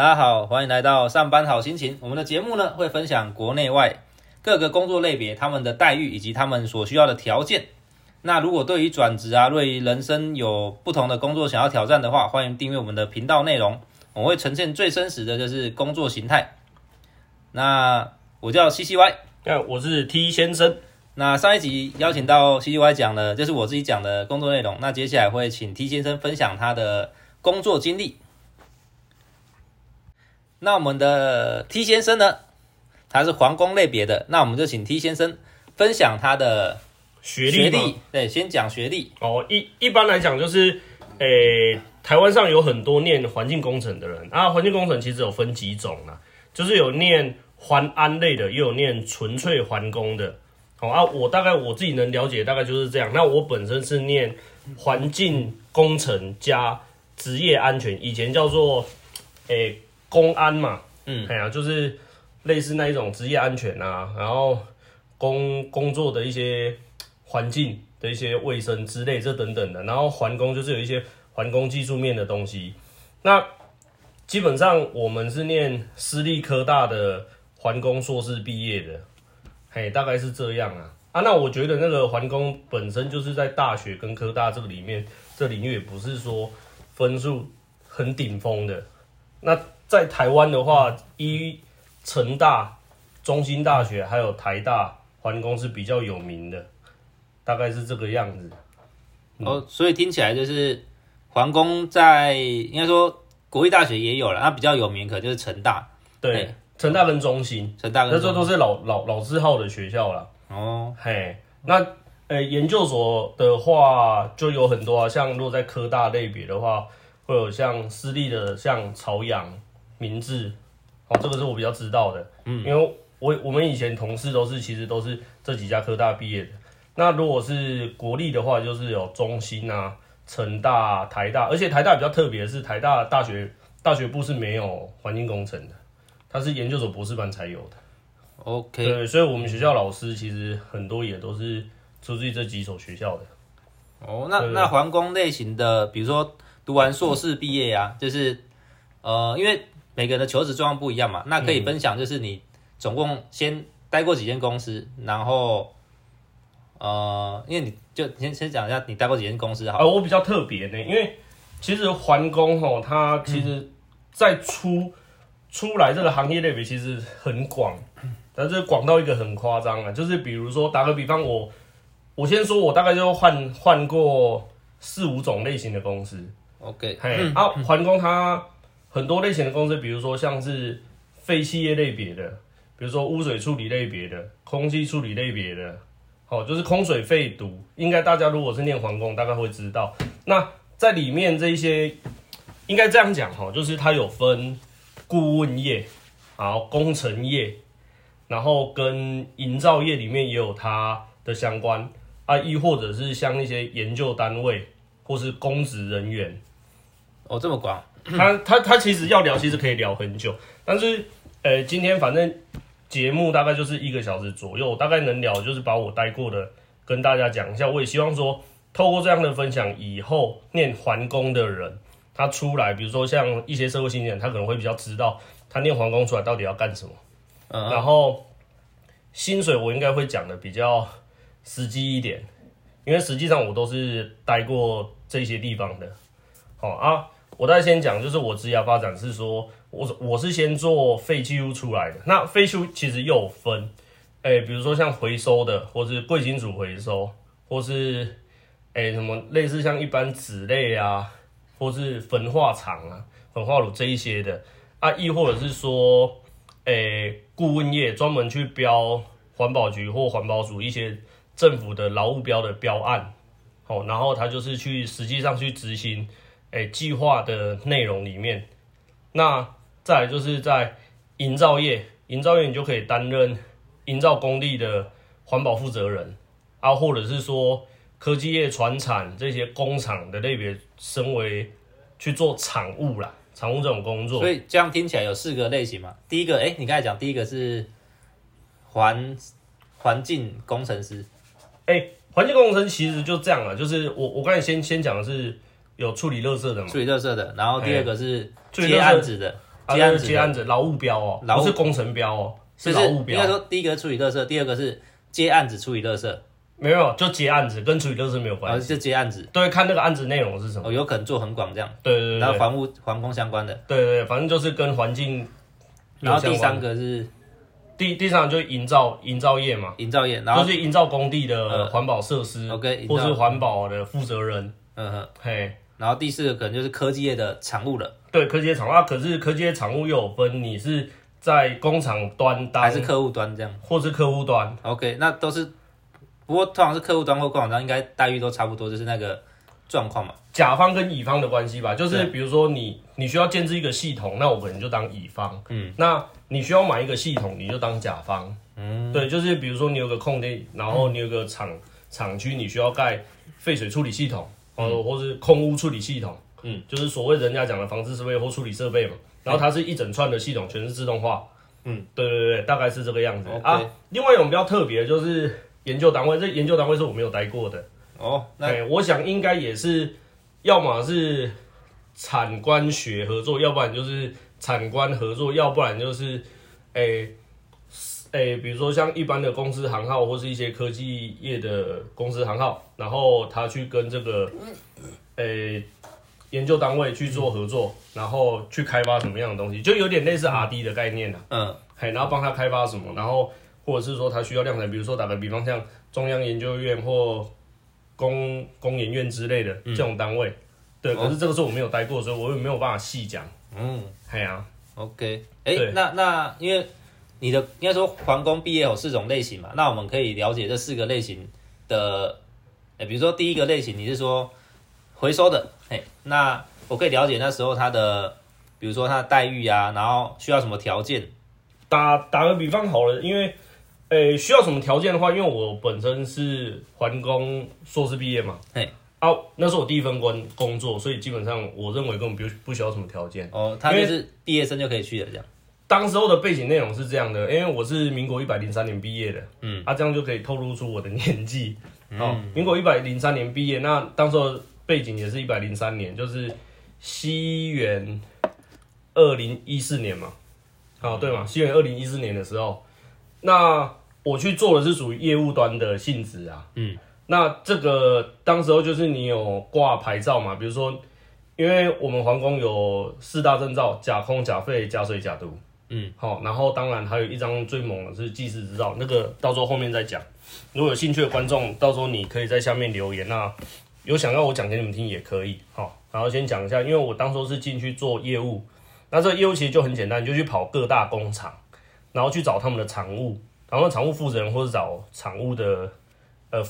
大家好，欢迎来到上班好心情。我们的节目呢会分享国内外各个工作类别他们的待遇以及他们所需要的条件。那如果对于转职啊，对于人生有不同的工作想要挑战的话，欢迎订阅我们的频道内容。我会呈现最真实的就是工作形态。那我叫 C C Y，那我是 T 先生。那上一集邀请到 C C Y 讲的，就是我自己讲的工作内容。那接下来会请 T 先生分享他的工作经历。那我们的 T 先生呢，他是皇宫类别的，那我们就请 T 先生分享他的学历。对，先讲学历。哦，一一般来讲就是，诶，台湾上有很多念环境工程的人啊，环境工程其实有分几种啊，就是有念环安类的，也有念纯粹环工的。好啊，我大概我自己能了解，大概就是这样。那我本身是念环境工程加职业安全，以前叫做诶。公安嘛，嗯，哎呀，就是类似那一种职业安全啊，然后工工作的一些环境的一些卫生之类这等等的，然后环工就是有一些环工技术面的东西。那基本上我们是念私立科大的环工硕士毕业的，嘿，大概是这样啊。啊，那我觉得那个环工本身就是在大学跟科大这个里面，这领域也不是说分数很顶峰的，那。在台湾的话，一成大、中心大学还有台大环工是比较有名的，大概是这个样子。哦，所以听起来就是环工在应该说国立大学也有了，它比较有名可就是成大。对，成大跟中心，成大跟那这都是老老老字号的学校了。哦，嘿，那呃研究所的话就有很多啊，像如果在科大类别的话，会有像私立的，像朝阳。名字，哦，这个是我比较知道的，嗯，因为我我们以前同事都是其实都是这几家科大毕业的。那如果是国立的话，就是有中兴啊、成大、台大，而且台大比较特别的是，台大大学大学部是没有环境工程的，它是研究所博士班才有的。OK，对，所以我们学校老师其实很多也都是出自于这几所学校的。哦，那那环工类型的，比如说读完硕士毕业啊，就是呃，因为每个人的求职状况不一样嘛，那可以分享，就是你总共先待过几间公司，然后呃，因为你就先先讲一下你待过几间公司好。呃，我比较特别呢，因为其实环工吼，它其实在出出来这个行业类别其实很广，但是广到一个很夸张啊，就是比如说打个比方，我我先说我大概就换换过四五种类型的公司。OK，嘿，啊，环工它。很多类型的公司，比如说像是废弃业类别的，比如说污水处理类别的、空气处理类别的，好，就是空水废毒，应该大家如果是念环工，大概会知道。那在里面这一些，应该这样讲哈，就是它有分顾问业，好，工程业，然后跟营造业里面也有它的相关啊，亦或者是像一些研究单位或是公职人员，哦，这么广。他他他其实要聊，其实可以聊很久，但是，呃，今天反正节目大概就是一个小时左右，大概能聊就是把我待过的跟大家讲一下。我也希望说，透过这样的分享，以后念环工的人，他出来，比如说像一些社会新人，他可能会比较知道他念环工出来到底要干什么。嗯，然后薪水我应该会讲的比较实际一点，因为实际上我都是待过这些地方的。好啊。我再先讲，就是我职业发展是说，我我是先做废弃物出来的。那废弃物其实又分，哎，比如说像回收的，或是贵金属回收，或是哎什么类似像一般纸类啊，或是焚化厂啊、焚化炉这一些的啊，亦或者是说，哎，顾问业专门去标环保局或环保署一些政府的劳务标的标案，哦，然后他就是去实际上去执行。诶，计划的内容里面，那再来就是在营造业，营造业你就可以担任营造工地的环保负责人啊，或者是说科技业、船产这些工厂的类别，身为去做产务啦，产务这种工作。所以这样听起来有四个类型嘛？第一个，哎，你刚才讲第一个是环环境工程师，哎，环境工程师其实就这样了，就是我我刚才先先讲的是。有处理垃圾的嘛？处理垃圾的，然后第二个是接案子的，啊接案子的接案子劳务标哦，不是工程标哦，就是劳务标。应该说第一个处理垃圾，第二个是接案子处理垃圾，没有，就接案子，跟处理垃圾没有关系。就接案子，对，看那个案子内容是什么。哦，有可能做很广这样，对对对对然后环物环工相关的，对对，反正就是跟环境然后第三个是第第三个就是营造营造业嘛，营造业，然后就是营造工地的呃环保设施，OK，或是环保的负责人。嗯哼，嘿，然后第四个可能就是科技业的产物了，对，科技业产物。啊，可是科技业产物又有分，你是在工厂端当，还是客户端这样？或是客户端。，OK，那都是，不过通常是客户端或工厂端应该待遇都差不多，就是那个状况嘛，甲方跟乙方的关系吧，就是比如说你你需要建置一个系统，那我可能就当乙方，嗯，那你需要买一个系统，你就当甲方，嗯，对，就是比如说你有个空地，然后你有个厂厂区，你需要盖废水处理系统，哦，或是空污处理系统，嗯，就是所谓人家讲的防治设备或处理设备嘛，然后它是一整串的系统，全是自动化，嗯，对对对，大概是这个样子。啊。另外一种比较特别的就是研究单位，这研究单位是我没有待过的，哦，那哎，我想应该也是，要么是产官学合作，要不然就是产官合作，要不然就是，诶、诶、比如说像一般的公司行号，或是一些科技业的公司行号，然后他去跟这个，诶、研究单位去做合作，然后去开发什么样的东西，就有点类似 R D 的概念啊。嗯。嘿，然后帮他开发什么，然后或者是说他需要量产，比如说打个比方，像中央研究院或工工研院之类的这种单位，对，可是这个是我没有待过，所以我也没有办法细讲。嗯。嘿啊，，OK，哎、对。那那因为你的应该说环工毕业有四种类型嘛，那我们可以了解这四个类型的，哎、比如说第一个类型你是说回收的，嘿，那我可以了解那时候他的，比如说他的待遇啊，然后需要什么条件，打打个比方好了，因为诶、需要什么条件的话，因为我本身是环工硕士毕业嘛，嘿，啊，那是我第一份工工作，所以基本上我认为根本不不需要什么条件。哦，他就是毕业生就可以去的这样，当时候的背景内容是这样的，因为我是民国一百零三年毕业的，嗯，啊，这样就可以透露出我的年纪。哦，民国一百零三年毕业，那当时候背景也是一百零三年，就是西元二零一四年嘛，哦，对嘛，西元二零一四年的时候，那我去做的是属于业务端的性质啊，嗯，那这个当时候就是你有挂牌照嘛，比如说，因为我们皇宫有四大证照：甲空、甲肺、甲水、甲毒。嗯，好、然后当然还有一张最猛的是技师执照，那个到时候后面再讲。如果有兴趣的观众，到时候你可以在下面留言，那有想要我讲给你们听也可以。好、然后先讲一下，因为我当初是进去做业务，那这个业务其实就很简单，就去跑各大工厂，然后去找他们的厂务，然后厂务负责人或者找厂务的呃，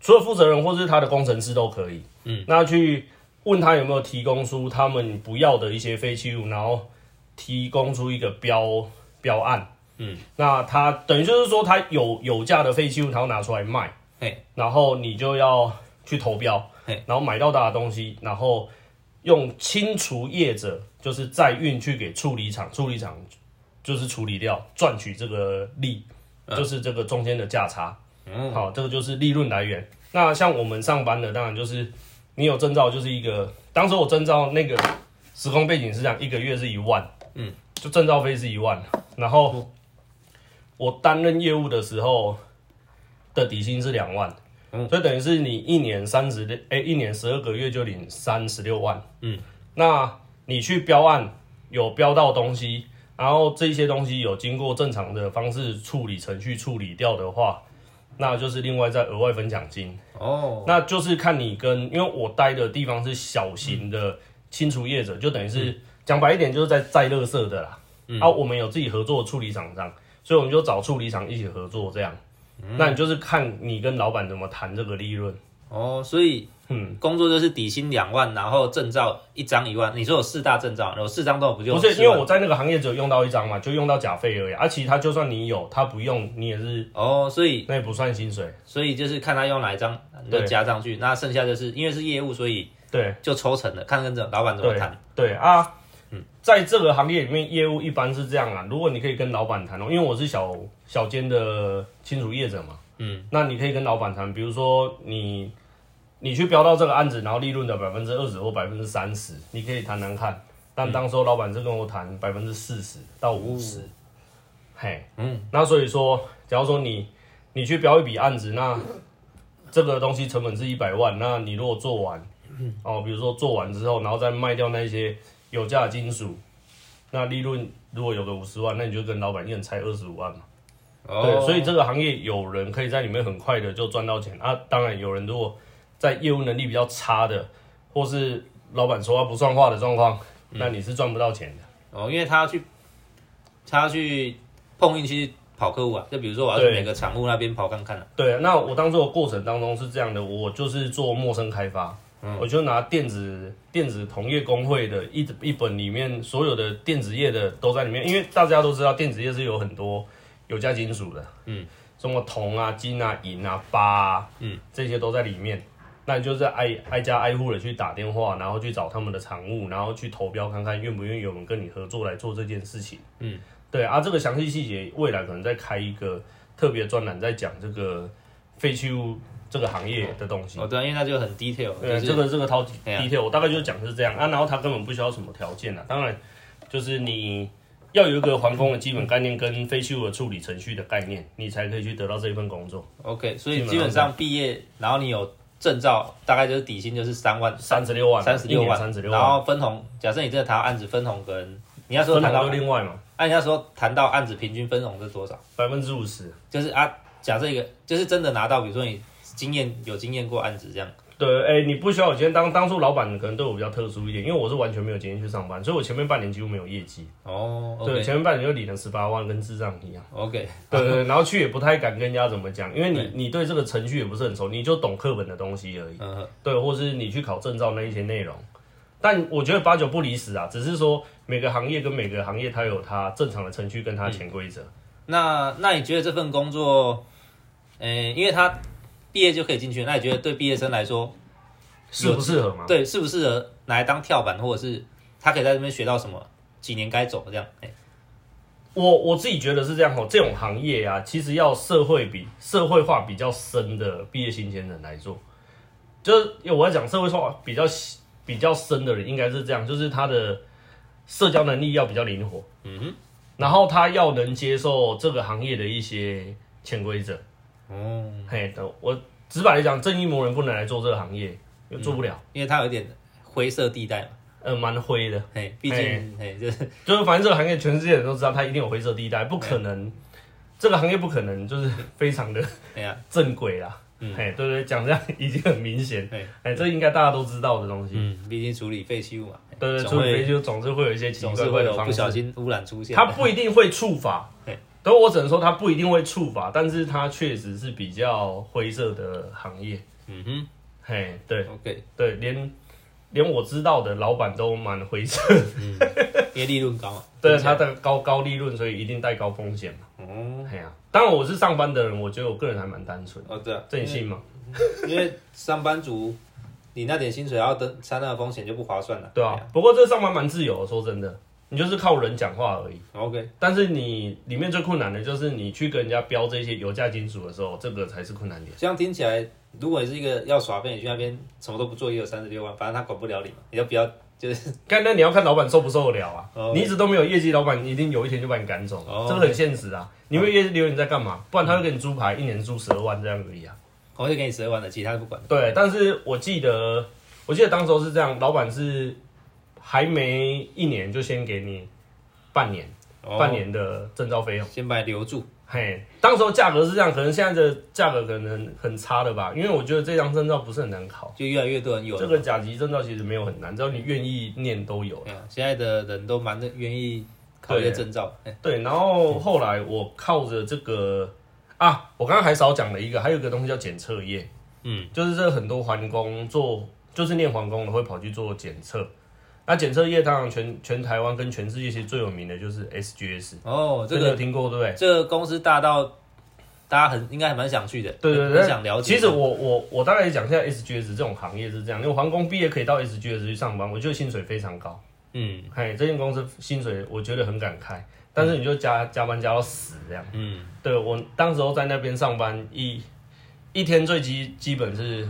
除了负责人或者是他的工程师都可以。嗯，那去问他有没有提供出他们不要的一些废弃物，然后提供出一个标标案。嗯，那他等于就是说，他有有价的废弃物，他要拿出来卖，嘿，然后你就要去投标嘿，然后买到他的东西，然后用清除业者就是再运去给处理厂，处理厂就是处理掉，赚取这个利，就是这个中间的价差。嗯，好，这个就是利润来源。那像我们上班的，当然就是你有证照，就是一个。当时我证照那个时空背景是这样，一个月是一万，嗯，就证照费是一万，然后我担任业务的时候的底薪是两万，嗯。所以等于是你一年三十六，哎，一年十二个月就领三十六万，嗯，那你去标案有标到东西，然后这些东西有经过正常的方式处理程序处理掉的话，那就是另外再额外分奖金。哦，那就是看你跟，因为我待的地方是小型的清除业者，就等于是讲白一点，就是在在垃圾的啦。啊，我们有自己合作的处理厂商，所以我们就找处理厂一起合作这样。那你就是看你跟老板怎么谈这个利润。哦，所以嗯，工作就是底薪两万，然后证照一张一万。你说有四大证照，有四张都不就不是，因为我在那个行业只有用到一张嘛，就用到假费而已。啊，其他就算你有，他不用，你也是哦，所以那也不算薪水。所以就是看他用哪一张你就加上去，那剩下就是因为是业务，所以对就抽成的，看跟着老板怎么对谈。对啊，在这个行业里面，业务一般是这样啊。如果你可以跟老板谈哦，因为我是小小间的清除业者嘛，嗯，那你可以跟老板谈，比如说你你去标到这个案子，然后利润的百分之二十或百分之三十，你可以谈谈看。但当时候老板是跟我谈百分之四十到五十，嘿，嗯，那所以说，假如说你你去标一笔案子，那这个东西成本是一百万，那你如果做完，哦，比如说做完之后，然后再卖掉那些有价金属，那利润如果有个五十万，那你就跟老板一人拆二十五万嘛。对，哦，所以这个行业有人可以在里面很快的就赚到钱啊。当然，有人如果在业务能力比较差的，或是老板说话不算话的状况，那你是赚不到钱的。哦，因为他要去他要去碰运气跑客户啊，就比如说我要去对每个厂务那边跑看看啊，对，那我当做的过程当中是这样的，我就是做陌生开发，我就拿电子电子同业工会的一一本里面所有的电子业的都在里面，因为大家都知道电子业是有很多有价金属的，嗯，什么铜啊、金啊、银啊、八啊，嗯，这些都在里面。那你就是挨挨家挨户的去打电话，然后去找他们的厂务，然后去投标看看愿不愿意我们跟你合作来做这件事情。嗯，对啊，这个详细细节未来可能再开一个特别专栏，在讲这个废弃物这个行业的东西。哦对啊，因为它就很 detail，对，就是这个这个超 detail，我大概就是讲是这样啊，然后它根本不需要什么条件啊，当然就是你要有一个环工的基本概念跟废弃物的处理程序的概念，你才可以去得到这一份工作。OK，所以基本上毕业，然后你有证照，大概就是底薪就是三万三十六万，三十六万，三十六然万，后分红，假设你真的谈到案子分红跟你那时候谈到另外嘛，按人家说谈到案子平均分红是多少？百分之五十。就是啊，假设一个就是真的拿到，比如说你经验有经验过案子这样，对，哎、你不需要我今天，当当初老板可能对我比较特殊一点，因为我是完全没有经验去上班，所以我前面半年几乎没有业绩。哦对前面半年就领了十八万，跟智障一样。OK，对对，对然后去也不太敢跟人家怎么讲，因为你 对你对这个程序也不是很熟，你就懂课本的东西而已。嗯，对，或是你去考证照那一些内容。但我觉得八九不离十啊，只是说每个行业跟每个行业它有它正常的程序跟它的潜规则。那那你觉得这份工作，嗯、因为他毕业就可以进去，那你觉得对毕业生来说，适不适合吗？对适不适合拿来当跳板，或者是他可以在这边学到什么？几年该走这样？哎、我我自己觉得是这样哦，这种行业啊，其实要社会比社会化比较深的毕业新鲜人来做，就是因为我要讲社会化比较比较深的人，应该是这样，就是他的社交能力要比较灵活，嗯哼，然后他要能接受这个行业的一些潜规则。哦，嘿，等我直白来讲，正义魔人不能来做这个行业，又做不了，因为它有一点灰色地带嘛，呃，蛮灰的。嘿，毕竟嘿就是 就是反正这个行业，全世界人都知道，它一定有灰色地带，不可能，这个行业不可能就是非常的 正轨啦。嗯嘿，对对，讲这样已经很明显。对，哎，这应该大家都知道的东西。嗯，毕竟处理废弃物嘛，对对，处理废弃物总是会有一些奇奇怪总是会有怪的方式。不小心污染出现。它不一定会触法对，但我只能说它不一定会触法，但是它确实是比较灰色的行业。嗯哼。嘿，对，OK，对，连连我知道的老板都蛮灰色，因为利润高嘛。对他的高高利润，所以一定带高风险嘛。哦。嘿呀，当然我是上班的人，我觉得我个人还蛮单纯，哦对啊，正信吗，因为上班族你那点薪水要登参那个风险就不划算了。对啊。不过这上班蛮自由的，说真的，你就是靠人讲话而已。OK，但是你里面最困难的就是你去跟人家标这些油价金属的时候，这个才是困难点。这样听起来，如果你是一个要耍废，你去那边什么都不做，也有三十六万，反正他管不了你嘛，你就不要就是 但那你要看老板受不受得了啊。哦你一直都没有业绩，老板一定有一天就把你赶走，哦这个很现实啊。你没有业绩留你在干嘛？不然他会给你租牌，一年租十二万这样而已啊。我会给你十二万的，其他不管。对，但是我记得，我记得当时候是这样，老板是还没一年就先给你半年，哦半年的证照费用。先把你留住。嘿，当时候价格是这样，可能现在的价格可能很差的吧，因为我觉得这张证照不是很难考，就越来越多人有了这个甲级证照其实没有很难，只要你愿意念都有。现在的人都蛮愿意考一些证照。哎对，然后后来我靠着这个啊，我刚刚还少讲了一个，还有一个东西叫检测业，嗯，就是这很多环工做，就是念环工的会跑去做检测。那检测业当然全全台湾跟全世界其实最有名的就是 SGS，哦，这这个听过对不对？这个公司大到大家很应该还蛮想去的，对对对，很想了解。其实我我我大概讲一下 SGS 这种行业是这样，因为皇工毕业可以到 SGS 去上班，我觉得薪水非常高。嗯嘿，这间公司薪水我觉得很敢开，但是你就加加班加到死这样。嗯，对我当时候在那边上班，一一天最基基本是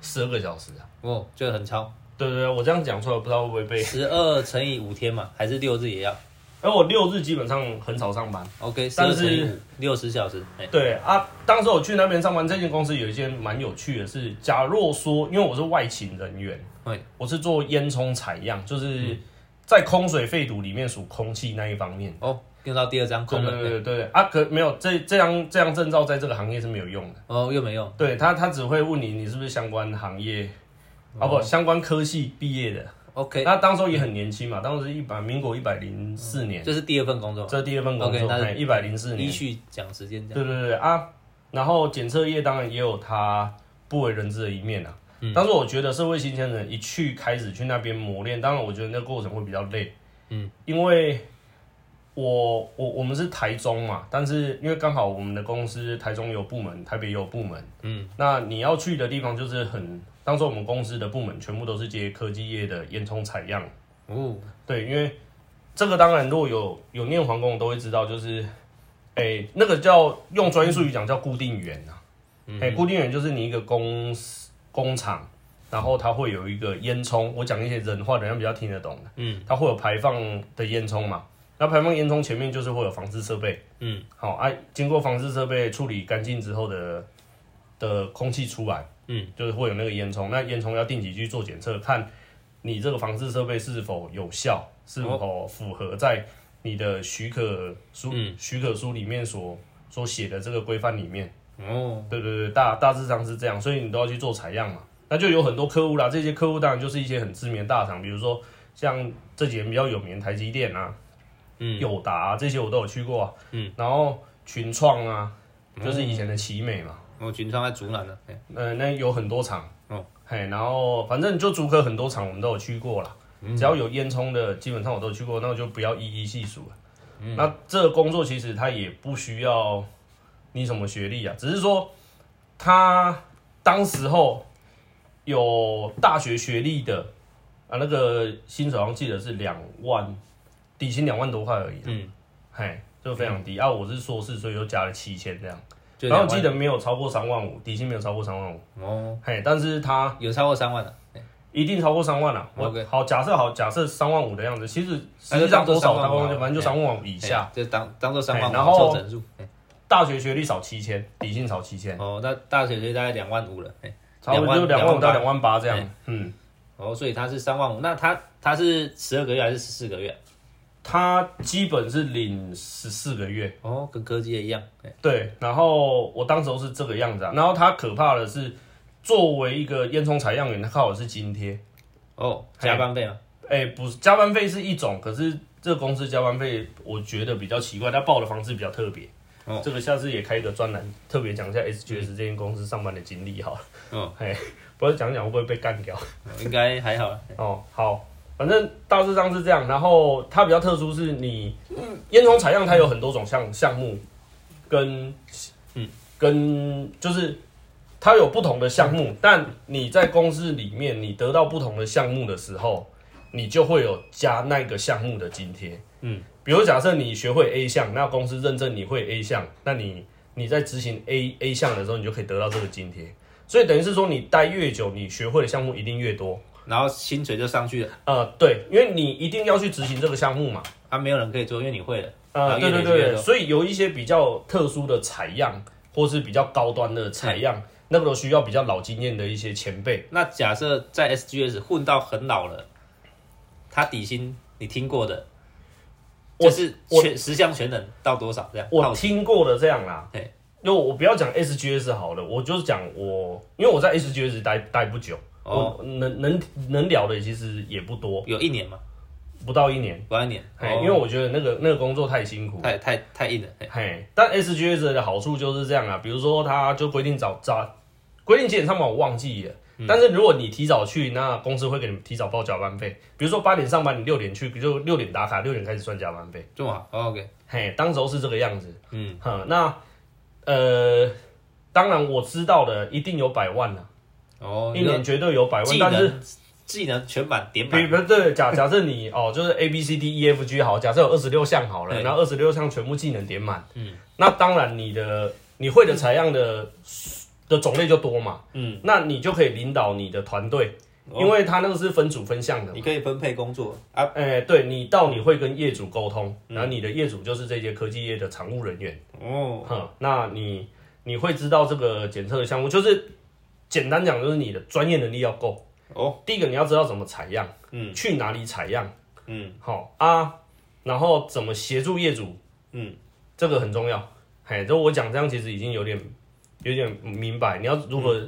十二个小时啊。哦，就很超。对对对，我这样讲出来，不知道会不会被。十二乘以五天嘛，还是六日也要而我六日基本上很少上班。？OK，十但是二乘以五，六十小时。哎，对啊，当时我去那边上班，这间公司有一件蛮有趣的是，假若说，因为我是外勤人员，对，我是做烟囱采样，就是在空水废土里面数空气那一方面。哦，用到第二张对对空了。对对对啊，可没有这这样这样证照在这个行业是没有用的。哦，又没用。对他，他只会问你你是不是相关行业，啊不相关科系毕业的。OK，那当时候也很年轻嘛，当时一百民国一百零四年，这是第二份工作，这第二份工作，那是一百零四年依。序讲时间这样。对对对啊，然后检测业当然也有它不为人知的一面啊。但是我觉得社会新鲜人一去开始去那边磨练，当然我觉得那个过程会比较累。嗯，因为我我我们是台中嘛，但是因为刚好我们的公司台中有部门，台北有部门。嗯，那你要去的地方就是很，当时我们公司的部门全部都是接科技业的烟囱采样。哦，对，因为这个当然如果有有念皇工都会知道，就是，哎、那个叫用专业术语讲叫固定源啊，哎、固定源就是你一个公司工厂，然后它会有一个烟囱，我讲一些人话，人家比较听得懂的，嗯，它会有排放的烟囱嘛，那排放烟囱前面就是会有防治设备，嗯，好啊，经过防治设备处理干净之后的的空气出来，嗯，就是会有那个烟囱，那烟囱要定期去做检测，看你这个防治设备是否有效，是否符合在你的许可书、许可书里面所所写的这个规范里面。哦，对对对，大大致上是这样，所以你都要去做采样嘛。那就有很多客户啦，这些客户当然就是一些很知名的大厂，比如说像这几年比较有名的台积电啊，嗯，友达、啊、这些我都有去过啊，嗯，然后群创啊，就是以前的奇美嘛，我群创在竹南呢。哎呃，那有很多厂，哦，嘿，然后反正就竹科很多厂我们都有去过啦，只要有烟囱的，基本上我都有去过，那我就不要一一细数了。那这个工作其实它也不需要你什么学历啊，只是说他当时候有大学学历的啊，那个薪水好像记得是两万，底薪两万多块而已、嗯，嘿，就非常低、啊。我是硕士，所以又加了七千这样。然后记得没有超过三万五，底薪没有超过三万五，哦，嘿，但是他有超过三万的。哎一定超过三万了、我 OK 好，假设好，假设三万五的样子，其实实际上多少，当作3万五大概反正就三万五以下。哎就当当做三万五哎然后大学学历少七千，底薪少七千，哦，那大学学大概两万五了。哎差不多就两万五到两两万八这样哎。嗯，哦，所以他是三万五，那他他是十二个月还是十四个月？他基本是领十四个月，哦，跟科技也一样。哎对。然后我当时候是这个样子啊。然后他可怕的是，作为一个烟囱采样员，他靠的是津贴。哦，加班费吗？哎、不是，加班费是一种，可是这个公司加班费我觉得比较奇怪，他报的方式比较特别。哦这个下次也开一个专栏，特别讲一下 SGS 这间公司上班的经历好了。哦，嘿，不是讲讲会不会被干掉？哦应该还好。哦，好，反正大致上是这样。然后它比较特殊，是你烟囱采样，它有很多种项项目，跟嗯跟就是它有不同的项目，但你在公司里面你得到不同的项目的时候，你就会有加那个项目的津贴。嗯，比如假设你学会 A 项，那公司认证你会 A 项，那你你在执行 A A 项的时候，你就可以得到这个津贴。所以等于是说，你待越久，你学会的项目一定越多。然后薪水就上去了，呃，对，因为你一定要去执行这个项目嘛。啊，没有人可以做，因为你会了。然呃，后对对对所以有一些比较特殊的采样，或是比较高端的采样，那个都需要比较老经验的一些前辈。那假设在 SGS 混到很老了，他底薪你听过的，我就是我全十项全能到多少这样？我听过的这样啦对，因为我不要讲 SGS 好了，我就是讲我，因为我在 SGS 待待不久，哦，我能能能聊的其实也不多，有一年嘛，不到一年。不到一年，嘿，哦因为我觉得那个那个工作太辛苦，太太太硬了。嘿嘿，但 SGS 的好处就是这样啊，比如说他就规定早早规定几点上班我忘记了，但是如果你提早去，那公司会给你提早报加班费。比如说八点上班，你六点去，就六点打卡，六点开始算加班费。这么好哦，OK，嘿，当时候是这个样子。嗯，哈，那呃，当然我知道的一定有百万了，哦，一年绝对有百万技，但是。能技能全版点比满，如对假假设你哦，就是 A B C D E F G 好，假设有二十六项好了，对。然后二十六项全部技能点满，嗯，那当然你的你会的采样的的种类就多嘛，嗯，那你就可以领导你的团队因为他那个是分组分项的嘛。你可以分配工作啊，哎、对你到你会跟业主沟通，嗯。然后你的业主就是这些科技业的常务人员，哦，哼，那你你会知道这个检测的项目，就是简单讲就是你的专业能力要够。哦，第一个你要知道怎么采样，嗯，去哪里采样，嗯，好啊，然后怎么协助业主，嗯，这个很重要。嘿，就我讲这样其实已经有点有点明白，你要如何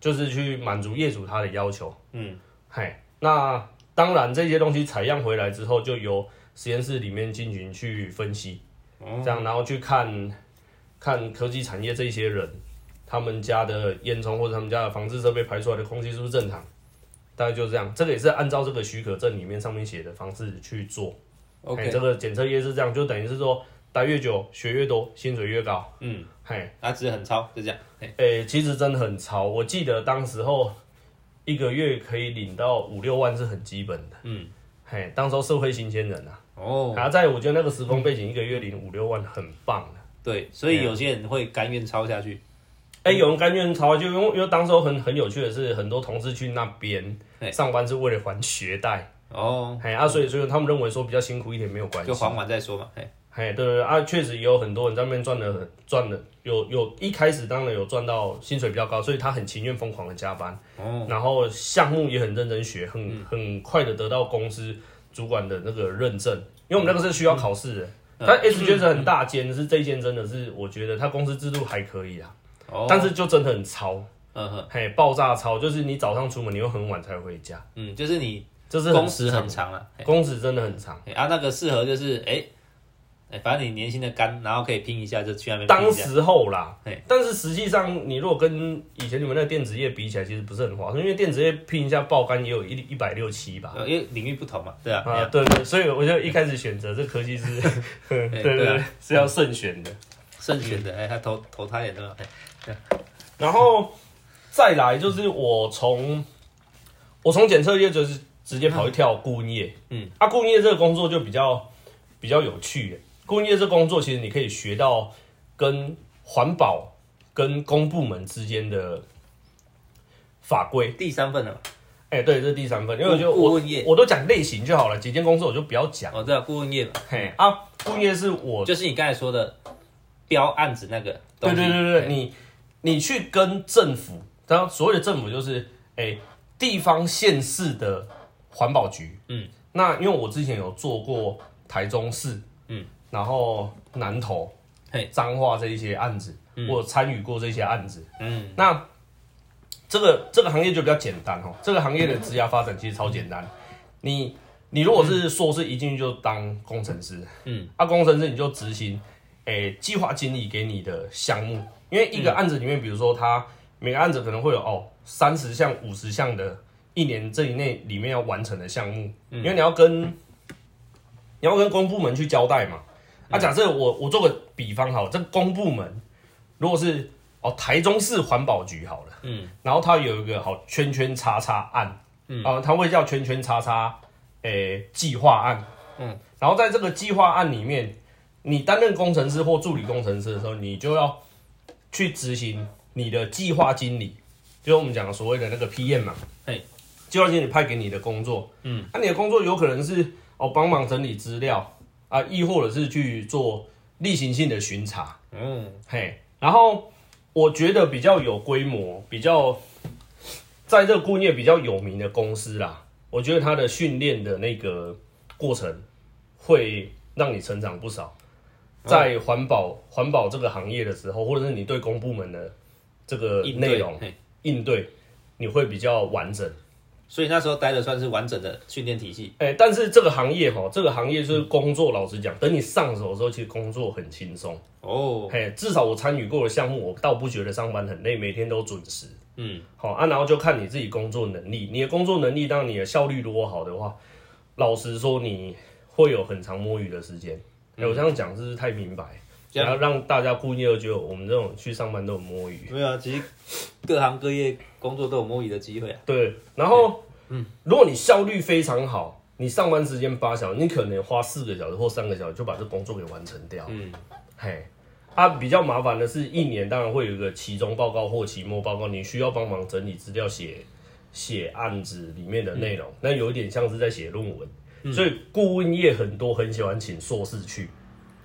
就是去满足业主他的要求，嗯，嘿，那当然这些东西采样回来之后，就由实验室里面进行去分析，哦。这样然后去看看科技产业这些人他们家的烟囱或者他们家的防治设备排出来的空气是不是正常，大概就是这样。这个也是按照这个许可证里面上面写的方式去做。OK，这个检测业是这样，就等于是说待越久学越多，薪水越高。嗯，嘿，啊，值很超，就这样，嘿诶、其实真的很超。我记得当时候一个月可以领到五六万是很基本的。嗯，嘿，当时候社会新鲜人啊，哦，然后在我觉得那个时空背景，一个月领五六万很棒的。对，所以有些人会甘愿超下去，哎、有人甘愿超，就因为因为当时候很很有趣的是，很多同事去那边上班是为了还学贷，哦，哎啊，所以所以他们认为说比较辛苦一点没有关系，就还完再说嘛，嘿，嘿，对对对啊，确实也有很多人在那边赚的很赚的，有有一开始当然有赚到薪水比较高，所以他很情愿疯狂的加班，哦，然后项目也很认真学，很、很快的得到公司主管的那个认证，因为我们那个是需要考试的。但 S 觉得很大间，是这一间真的是我觉得他公司制度还可以啊，哦，但是就真的很超，嗯哼，嘿，爆炸超，就是你早上出门，你又很晚才回家，嗯，就是你就是工时很长，长。了，工时真的很长。啊，那个适合就是，哎，哎，反正你年轻的干，然后可以拼一下，就去那边当，时候啦。嘿，但是实际上，你如果跟以前你们那个电子业比起来，其实不是很划算，因为电子业拼一下爆肝也有一一百六七吧。呃因为领域不同嘛，对啊，啊，对对，所以我就一开始选择这科技是，对对是要慎选的。慎选的，哎，他投投他也对吧？嘿然后再来就是我从我从检测业就是直接跑去跳顾问业，嗯，啊，顾问业这个工作就比较比较有趣耶。顾问业这工作其实你可以学到跟环保跟公部门之间的法规。第三份了。嘛，哎、对，这是第三份，因为我就我顾问业，我都讲类型就好了，几间公司我就不要讲。哦，对啊，顾问业嘛，嘿啊，顾问业是我就是你刚才说的标案子那个东西，对对对对，你你去跟政府，当然所谓的政府就是哎、地方县市的环保局，嗯，那因为我之前有做过台中市，嗯，然后南投嘿、彰化这一些案子，我有参与过这些案子，嗯，那这个这个行业就比较简单哦，这个行业的职涯发展其实超简单，你。你如果是硕士，一进去就当工程师，嗯，啊，工程师你就执行，诶、计划经理给你的项目，因为一个案子里面，比如说它每个案子可能会有哦三十项、五十项的，一年这一内里面要完成的项目，因为你要跟你要跟公部门去交代嘛。啊，假设我我做个比方好了，这个公部门如果是哦台中市环保局好了，嗯，然后它有一个好圈圈叉叉案，嗯，啊，它会叫圈圈叉叉，诶、计划案，嗯，然后在这个计划案里面，你担任工程师或助理工程师的时候，你就要去执行你的计划经理，就是我们讲的所谓的那个 PM 嘛，嘿，计划经理派给你的工作，嗯，那、你的工作有可能是哦帮忙整理资料啊，亦或者是去做例行性的巡查，嗯，嘿，然后我觉得比较有规模、比较在这个顾问业比较有名的公司啦，我觉得它的训练的那个过程会让你成长不少。在环保环保这个行业的时候，或者是你对公部门的这个内容嘿应对，你会比较完整。所以那时候待的算是完整的训练体系，哎、但是这个行业哈，这个行业就是工作，老实讲，等你上手的时候，其实工作很轻松。哦，嘿，至少我参与过的项目，我倒不觉得上班很累，每天都准时。嗯，好啊，然后就看你自己工作能力，你的工作能力，当你的效率如果好的话，老实说你会有很长摸鱼的时间。哎、我这样讲是不是太明白？然后让大家故意觉得我们这种去上班都有摸鱼。没有啊，其实各行各业工作都有摸鱼的机会啊，对，然后，嗯，如果你效率非常好，你上班时间八小时，你可能花四个小时或三个小时就把这工作给完成掉。嗯，嘿，啊，比较麻烦的是，一年当然会有一个期中报告或期末报告，你需要帮忙整理资料、写写案子里面的内容，那有一点像是在写论文，所以顾问业很多很喜欢请硕士去，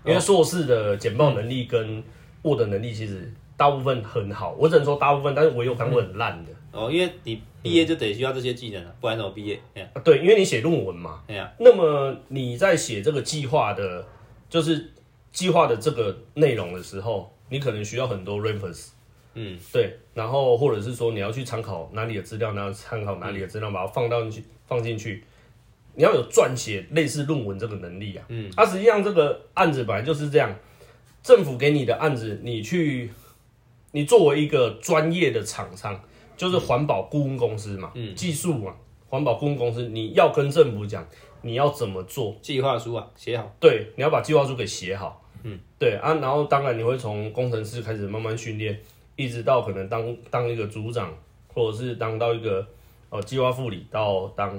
因为硕士的简报能力跟 Word 能力其实大部分很好，我只能说大部分，但是我有看过很烂的。哦，因为你毕业就得需要这些技能了，不然怎么毕业？哎呀，啊对，因为你写论文嘛，哎呀，那么你在写这个计划的，就是计划的这个内容的时候，你可能需要很多 reference，嗯，对，然后或者是说你要去参考哪里的资料，然后参考哪里的资料，把它放到进去，放进去，你要有撰写类似论文这个能力啊，嗯，啊，实际上这个案子本来就是这样，政府给你的案子，你去，你作为一个专业的厂商，就是环保顾问公司嘛，嗯，技术嘛，环保顾问公司，你要跟政府讲你要怎么做，计划书啊写好，对，你要把计划书给写好，嗯，对啊，然后当然你会从工程师开始慢慢训练，一直到可能当当一个组长，或者是当到一个呃计划副理，到当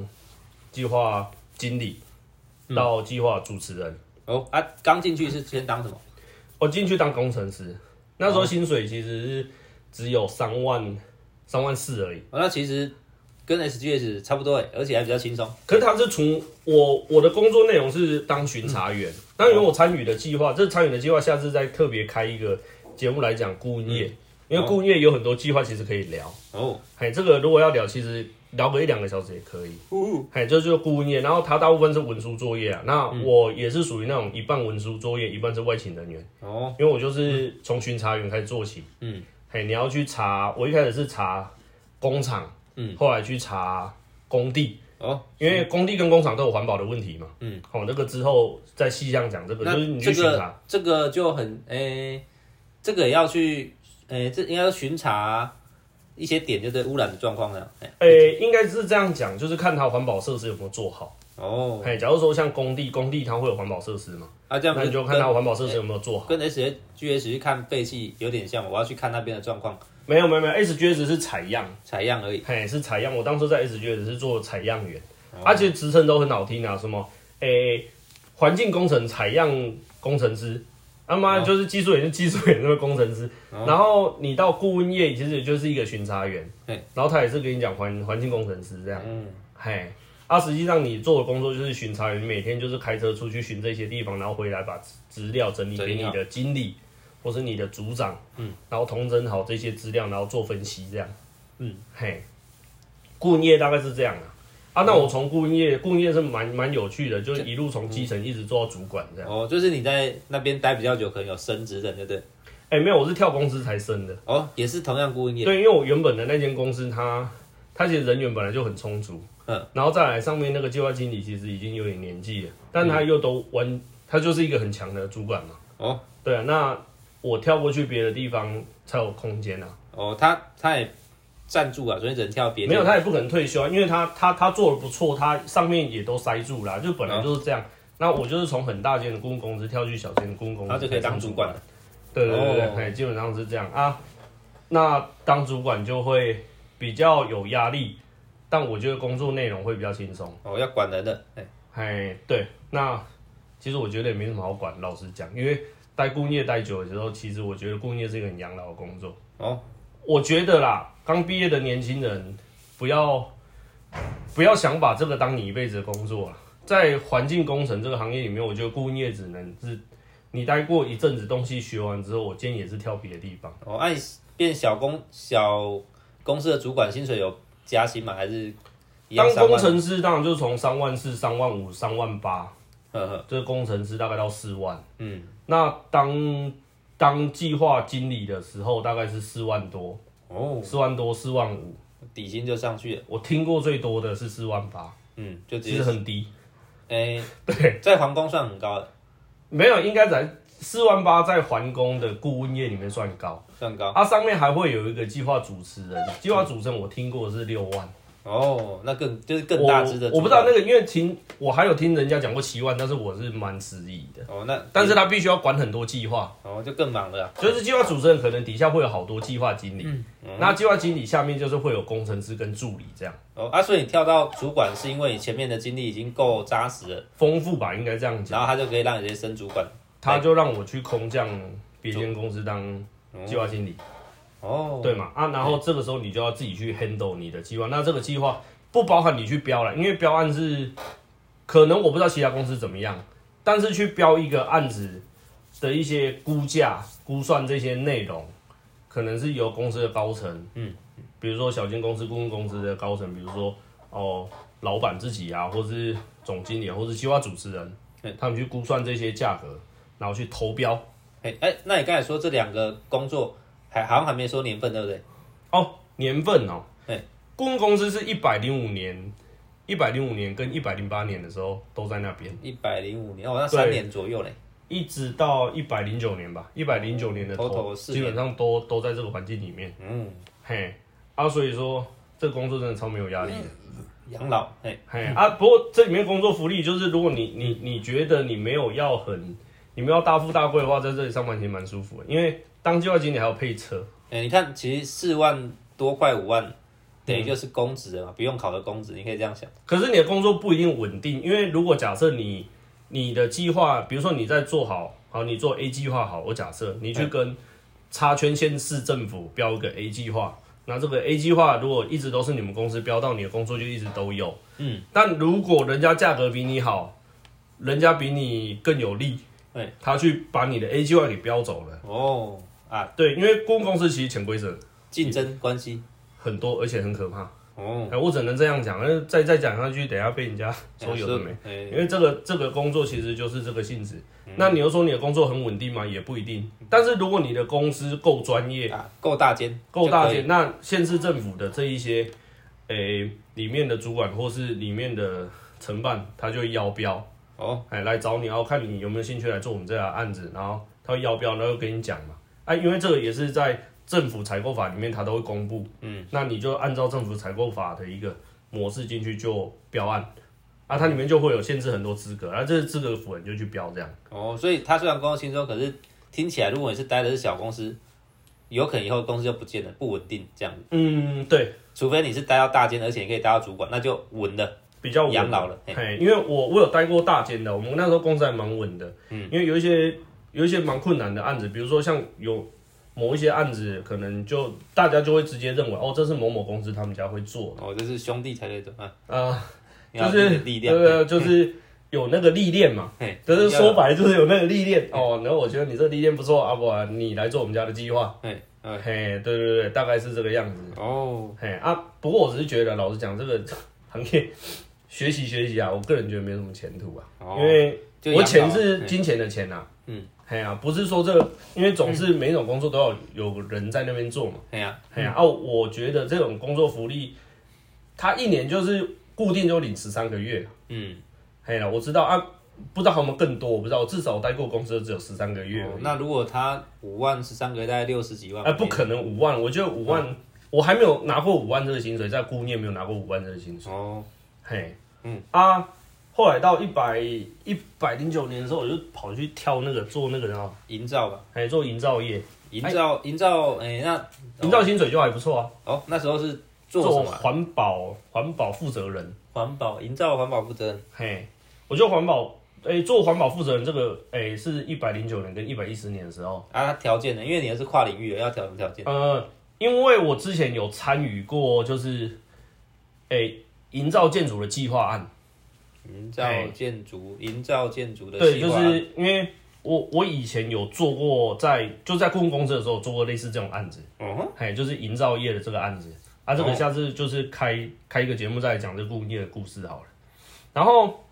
计划经理，到计划主持人。哦啊，刚进去是先当什么？我进去当工程师，那时候薪水其实是只有三万三万四而已。哦，那其实跟 SGS 差不多哎，而且还比较轻松。可是他是从我我的工作内容是当巡查员，那因为我参与的计划，这参与的计划下次再特别开一个节目来讲顾问业，因为顾问业有很多计划其实可以聊。哦，嘿，这个如果要聊，其实聊个一两个小时也可以。嗯嘿，这就是顾问业，然后他大部分是文书作业啊。那我也是属于那种一半文书作业，一半是外勤人员。哦，因为我就是从巡查员开始做起。嗯，嘿，你要去查，我一开始是查工厂，嗯，后来去查工地，哦，因为工地跟工厂都有环保的问题嘛。嗯，好、那个之后再细项讲这个，就是你去巡查。这个就很诶、这个也要去诶、这应该要巡查一些点，就对污染的状况呢。哎诶、应该是这样讲，就是看它环保设施有没有做好。哦，嘿，假如说像工地，工地它会有环保设施嘛，啊，这样你就看它环保设施有没有做好。跟 S H G S 去看废气有点像，我要去看那边的状况，没有没有没有，SGS 是采样，采样而已。嘿，是采样。我当初在 SGS 是做采样员，哦而且职称都很好听啊，什么诶，环、境工程采样工程师，他妈、哦就是技术员就技术员那个工程师。然后你到顾问业，其实也就是一个巡查员。嘿，然后他也是跟你讲环环境工程师这样，嗯，嘿。啊，实际上你做的工作就是巡查员，每天就是开车出去巡这些地方，然后回来把资资料整理给你的经理或是你的组长，嗯，然后统整好这些资料，然后做分析这样，嗯，嘿，顾问业大概是这样啊。啊，那我从顾问业，顾问业是蛮蛮有趣的，就是一路从基层一直做到主管这样。哦，就是你在那边待比较久，可能有升职的，对不对？哎、没有，我是跳公司才升的。哦，也是同样顾问业。对，因为我原本的那间公司它，它其实人员本来就很充足，嗯，然后再来上面那个计划经理其实已经有点年纪了，但他又都完，他就是一个很强的主管嘛。哦对啊，那我跳过去别的地方才有空间啊。哦，他他也赞助啊，所以只能跳别的。没有，他也不可能退休啊，因为他他他做的不错，他上面也都塞住啦，就本来就是这样。那我就是从很大间的顾问公司跳去小间的顾问公司，他就可以当主管了。对对对对，基本上是这样啊。那当主管就会比较有压力，但我觉得工作内容会比较轻松。哦，要管人的。哎，哎，对，那其实我觉得也没什么好管，老实讲，因为待工业待久的时候，其实我觉得工业是一个很养老的工作。哦，我觉得啦，刚毕业的年轻人不要不要想把这个当你一辈子的工作啊。在环境工程这个行业里面，我觉得顾问业只能是你待过一阵子东西学完之后，我建议也是跳别的地方。哦，按、变小公小公司的主管，薪水有加薪吗？还是当？工程师当然就是从三万四、三万五、三万八，呵呵，这个工程师大概到四万。嗯，那当当计划经理的时候，大概是四万多，哦，四万多、四万五。底薪就上去了。我听过最多的是四万八，嗯，就直其接实很低。哎、对，在皇宫算很高的，没有，应该在四万八在环工的顾问业里面算高。算高。它、上面还会有一个计划主持人，计划主持人我听过是六万。哦，那更就是更大只的我我不知道那个。因为听我还有听人家讲过七万，但是我是蛮迟疑的。哦，那但是他必须要管很多计划，哦就更忙了啊。就是计划主持人可能底下会有好多计划经理，嗯那计划经理下面就是会有工程师跟助理这样，哦啊，所以你跳到主管是因为你前面的经历已经够扎实了，丰富吧，应该这样讲。然后他就可以让你直接升主管。他就让我去空降别间公司当哦计划经理，哦，对嘛？啊，然后这个时候你就要自己去 handle 你的计划。那这个计划不包含你去标了，因为标案是可能我不知道其他公司怎么样，但是去标一个案子的一些估价、估算这些内容，可能是由公司的高层，嗯，比如说小金公司、顾问公司的高层，比如说哦老板自己啊，或是总经理，或是计划主持人对，他们去估算这些价格，然后去投标。哎哎，那你刚才说这两个工作还好像还没说年份，对不对？哦，年份哦，对，顾问公司是一百零五年，一百零五年跟一百零八年的时候都在那边，一百零五年，哦，那三年左右嘞。一直到一百零九年吧，一百零九年的头头头基本上都都在这个环境里面，嗯，嘿，啊，所以说这个工作真的超没有压力的，养老，哎，嘿。啊，不过这里面工作福利就是，如果你你你觉得你没有要很，你没有要大富大贵的话，在这里上班其实蛮舒服的，因为当计划经理还要配车，哎，你看，其实四万多块五万，等于就是公职了嘛，不用考的公职，你可以这样想。可是你的工作不一定稳定，因为如果假设你你的计划，比如说你在做好，好你做 A 计划好，我假设你去跟插圈县市政府标一个 A 计划，那这个 A 计划如果一直都是你们公司标到，你的工作就一直都有。嗯，但如果人家价格比你好，人家比你更有利，对，他去把你的 A 计划给标走了。哦啊，对，因为公共公司其实潜规则竞争关系。很多，而且很可怕。哦，哎、我只能这样讲，那再再讲下去，等一下被人家说有的没。哎因为这个这个工作其实就是这个性质。那你又说你的工作很稳定吗？也不一定。但是如果你的公司够专业、啊，够大间，够大间，那县市政府的这一些，诶、里面的主管或是里面的承办，他就会邀标，哦，哎，来找你，然后看你有没有兴趣来做我们这个案子，然后他会邀标，然后跟你讲嘛。啊，因为这个也是在政府采购法里面，它都会公布。嗯，那你就按照政府采购法的一个模式进去就标案。啊，它里面就会有限制很多资格，然后这个资格符合你就去标这样。哦，所以他虽然工作轻松，可是听起来，如果你是待的是小公司，有可能以后公司就不见了，不稳定这样子。嗯，对，除非你是待到大间，而且你可以待到主管，那就稳了。比较稳养老了嘿嘿，因为我我有待过大间的，我们那时候公司还蛮稳的。嗯，因为有一些有一些蛮困难的案子，比如说像有某一些案子，可能就大家就会直接认为，哦，这是某某公司他们家会做的。哦，这是兄弟才对的啊，啊、就是有力量。对对，就是有那个历练嘛。就是说白了就是有那个历练哦。然后我觉得你这个历练不错，阿伯啊，你来做我们家的计划。嘿，对对对，大概是这个样子。哦，嘿啊，不过我只是觉得，老实讲，这个行业学习学习啊，我个人觉得没什么前途啊。哦因为我钱是金钱的钱呐、啊，嗯，嘿啊，不是说这个，因为总是每一种工作都要有人在那边做嘛，哎呀，嘿啊，啊，我觉得这种工作福利，他一年就是固定就领十三个月，嗯，哎呀，我知道啊，不知道他们更多，我不知道，至少我待过公司只有十三个月，哦那如果他五万十三个月，大概六十几万，哎、不可能五万，我觉得五万，我还没有拿过五万这个薪水，在姑念没有拿过五万这个薪水，哦，嘿，嗯。啊。后来到一百一百零九年的时候，我就跑去跳那个做那个然后营造吧，哎做营造业，营造营造，哎，那营造薪水就还不错啊。哦，那时候是做什么啊？环保环保负责人，环保营造环保负责人，嘿，我觉得环保，哎、做环保负责人这个，哎、是一百零九年跟一百一十年的时候，啊，条件呢？因为你的是跨领域的，要调什么条件？呃，因为我之前有参与过，就是，哎、营造建筑的计划案，营造建筑，营造建筑的对，就是因为我我以前有做过在就在顾问公司的时候做过类似这种案子，嗯哼，嘿，就是营造业的这个案子。啊，这个哦。下次就是开开一个节目再来讲这顾问业的故事好了。然后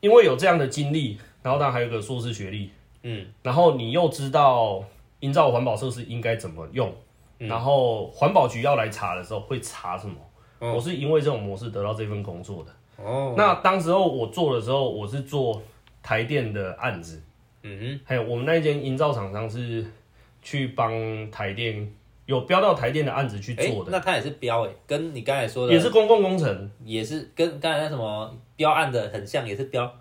因为有这样的经历，然后当然还有个硕士学历，嗯，然后你又知道营造环保设施应该怎么用，嗯。然后环保局要来查的时候会查什么？哦。我是因为这种模式得到这份工作的。哦，那当时候我做的时候，我是做台电的案子，嗯哼。还有我们那一间营造厂商是去帮台电有标到台电的案子去，哎做，的，那他也是标哎，跟你刚才说的也是公共工程。也是跟刚才那什么标案的很像，也是标。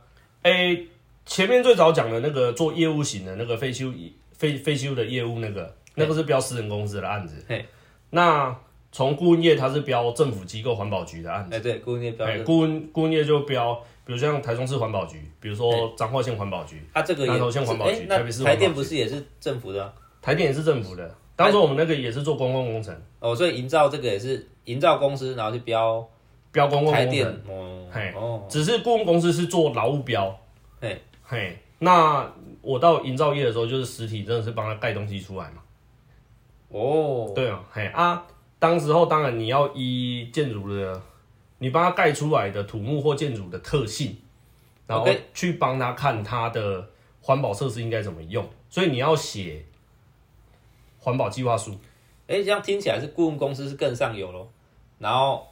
诶、前面最早讲的那个做业务型的那个废修废废修的业务那个，那个是标私人公司的案子。嘿。那从顾问业，它是标政府机构环保局的案子。哎，对，顾问业标哎，的，顾问顾问业就标，比如像台中市环保局，比如说彰化县环保局，啊，这个也南投县环保局台北市台电不是也是政府的啊？台电也是政府的。当时我们那个也是做公共工程，哦，所以营造这个也是营造公司，然后去标标公共台电工程，，哦，嘿哦，只是顾问公司是做劳务标，嘿，嘿，那我到营造业的时候，就是实体真的是帮他盖东西出来嘛。哦，对啊，嘿啊，当时候当然你要依建筑的，你帮他盖出来的土木或建筑的特性，然后去帮他看他的环保设施应该怎么用，所以你要写环保计划书。哎，这样听起来是顾问公司是更上游咯，然后